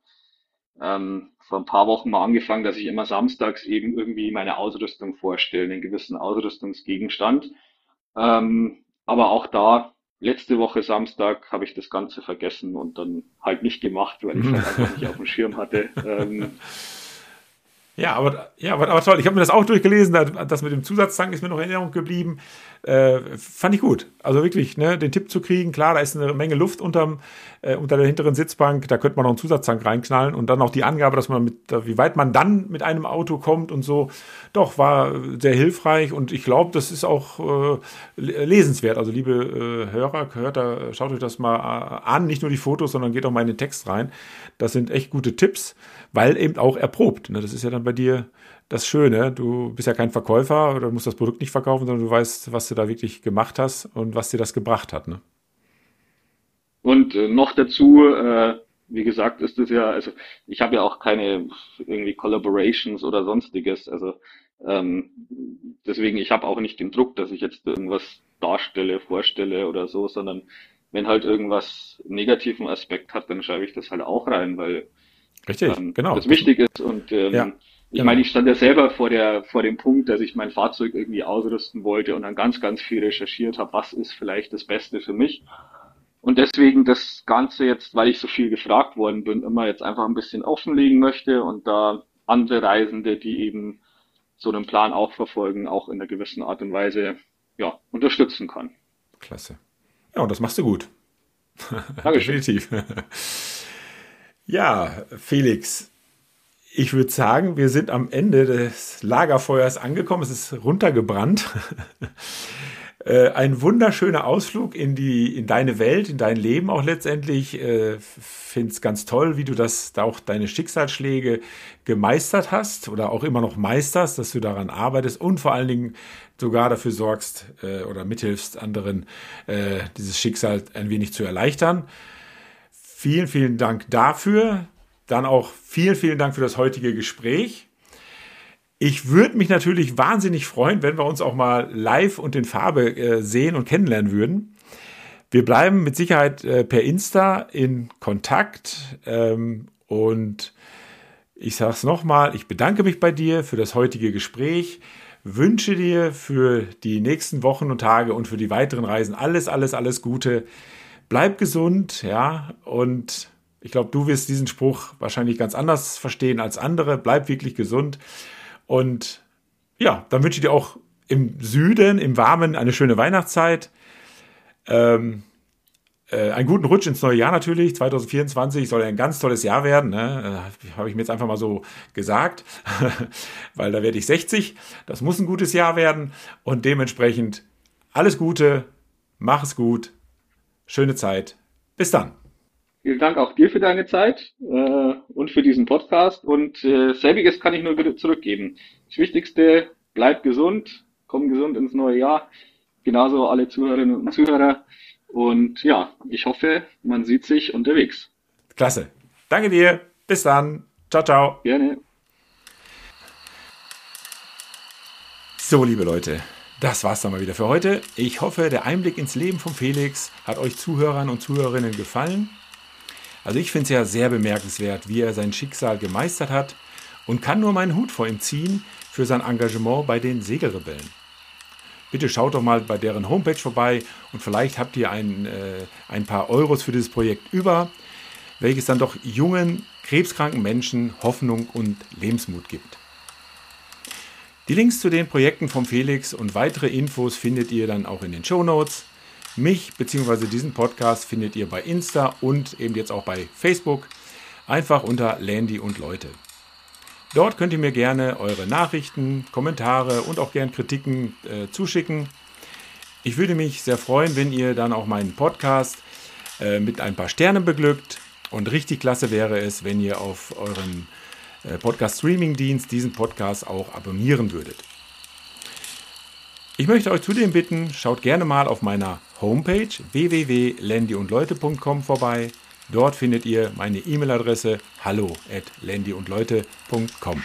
A: ähm, vor ein paar Wochen mal angefangen, dass ich immer samstags eben irgendwie meine Ausrüstung vorstelle, einen gewissen Ausrüstungsgegenstand. Ähm, aber auch da, letzte Woche Samstag habe ich das Ganze vergessen und dann halt nicht gemacht, weil ich es halt einfach nicht auf dem Schirm hatte. Ähm,
B: ja, aber, ja, aber, aber toll. Ich habe mir das auch durchgelesen. Das mit dem Zusatztank ist mir noch in Erinnerung geblieben. Äh, fand ich gut. Also wirklich, ne, den Tipp zu kriegen. Klar, da ist eine Menge Luft unterm, äh, unter der hinteren Sitzbank. Da könnte man noch einen Zusatztank reinknallen. Und dann auch die Angabe, dass man mit, wie weit man dann mit einem Auto kommt und so. Doch, war sehr hilfreich. Und ich glaube, das ist auch äh, lesenswert. Also, liebe äh, Hörer, hört da, schaut euch das mal äh, an. Nicht nur die Fotos, sondern geht auch mal in den Text rein. Das sind echt gute Tipps, weil eben auch erprobt. Ne? Das ist ja dann bei dir das Schöne. Du bist ja kein Verkäufer oder musst das Produkt nicht verkaufen, sondern du weißt, was du da wirklich gemacht hast und was dir das gebracht hat. Ne?
A: Und äh, noch dazu, äh, wie gesagt, ist es ja, also ich habe ja auch keine irgendwie Collaborations oder sonstiges. Also ähm, deswegen, ich habe auch nicht den Druck, dass ich jetzt irgendwas darstelle, vorstelle oder so, sondern wenn halt irgendwas negativen Aspekt hat, dann schreibe ich das halt auch rein, weil
B: Richtig, ähm, genau.
A: das wichtig ist. Und ähm, ja, ich genau. meine, ich stand ja selber vor der vor dem Punkt, dass ich mein Fahrzeug irgendwie ausrüsten wollte und dann ganz, ganz viel recherchiert habe, was ist vielleicht das Beste für mich. Und deswegen das Ganze jetzt, weil ich so viel gefragt worden bin, immer jetzt einfach ein bisschen offenlegen möchte und da andere Reisende, die eben so einen Plan auch verfolgen, auch in einer gewissen Art und Weise ja, unterstützen kann.
B: Klasse. Ja, und das machst du gut. Definitiv. Ja, Felix, ich würde sagen, wir sind am Ende des Lagerfeuers angekommen. Es ist runtergebrannt. Äh, ein wunderschöner Ausflug in die, in deine Welt, in dein Leben auch letztendlich. Äh, Finde es ganz toll, wie du das, da auch deine Schicksalsschläge gemeistert hast oder auch immer noch meisterst, dass du daran arbeitest und vor allen Dingen sogar dafür sorgst äh, oder mithilfst, anderen dieses Schicksal ein wenig zu erleichtern. Vielen, vielen Dank dafür. Dann auch vielen, vielen Dank für das heutige Gespräch. Ich würde mich natürlich wahnsinnig freuen, wenn wir uns auch mal live und in Farbe äh, sehen und kennenlernen würden. Wir bleiben mit Sicherheit äh, per Insta in Kontakt ähm, und ich sage es nochmal, ich bedanke mich bei dir für das heutige Gespräch, wünsche dir für die nächsten Wochen und Tage und für die weiteren Reisen alles, alles, alles Gute. Bleib gesund, ja, und ich glaube, du wirst diesen Spruch wahrscheinlich ganz anders verstehen als andere. Bleib wirklich gesund. Und ja, dann wünsche ich dir auch im Süden, im Warmen, eine schöne Weihnachtszeit. Ähm, äh, einen guten Rutsch ins neue Jahr natürlich. 2024 soll ein ganz tolles Jahr werden. Ne? Äh, Habe ich mir jetzt einfach mal so gesagt, weil da werde ich 60. Das muss ein gutes Jahr werden. Und dementsprechend alles Gute, mach es gut, schöne Zeit. Bis dann.
A: Vielen Dank auch dir für deine Zeit äh, und für diesen Podcast. Und äh, selbiges kann ich nur wieder zurückgeben. Das Wichtigste, bleib gesund, komm gesund ins neue Jahr. Genauso alle Zuhörerinnen und Zuhörer. Und ja, ich hoffe, man sieht sich unterwegs.
B: Klasse. Danke dir. Bis dann. Ciao, ciao.
A: Gerne.
B: So, liebe Leute, das war's dann mal wieder für heute. Ich hoffe, der Einblick ins Leben von Felix hat euch Zuhörern und Zuhörerinnen gefallen. Also ich finde es ja sehr bemerkenswert, wie er sein Schicksal gemeistert hat und kann nur meinen Hut vor ihm ziehen für sein Engagement bei den Segelrebellen. Bitte schaut doch mal bei deren Homepage vorbei und vielleicht habt ihr ein, äh, ein paar Euros für dieses Projekt über, welches dann doch jungen, krebskranken Menschen Hoffnung und Lebensmut gibt. Die Links zu den Projekten von Felix und weitere Infos findet ihr dann auch in den Show Notes. Mich bzw. diesen Podcast findet ihr bei Insta und eben jetzt auch bei Facebook. Einfach unter Landy und Leute. Dort könnt ihr mir gerne eure Nachrichten, Kommentare und auch gern Kritiken äh, zuschicken. Ich würde mich sehr freuen, wenn ihr dann auch meinen Podcast äh, mit ein paar Sternen beglückt. Und richtig klasse wäre es, wenn ihr auf euren Podcast-Streaming-Dienst diesen Podcast auch abonnieren würdet. Ich möchte euch zudem bitten, schaut gerne mal auf meiner Homepage www.landyundleute.com vorbei. Dort findet ihr meine E-Mail-Adresse hallo at landyundleute.com.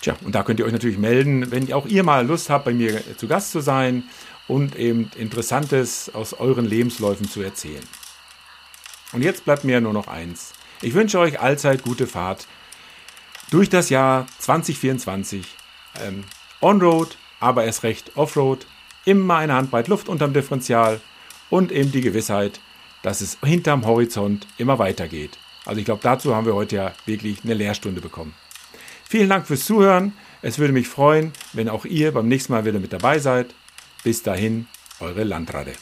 B: Tja, und da könnt ihr euch natürlich melden, wenn auch ihr mal Lust habt, bei mir zu Gast zu sein und eben Interessantes aus euren Lebensläufen zu erzählen. Und jetzt bleibt mir nur noch eins. Ich wünsche euch allzeit gute Fahrt durch das Jahr 2024. Ähm, On-Road, aber erst recht Offroad, immer eine Handbreit Luft unterm Differential und eben die Gewissheit, dass es hinterm Horizont immer weitergeht. Also ich glaube, dazu haben wir heute ja wirklich eine Lehrstunde bekommen. Vielen Dank fürs Zuhören. Es würde mich freuen, wenn auch ihr beim nächsten Mal wieder mit dabei seid. Bis dahin, eure Landrade.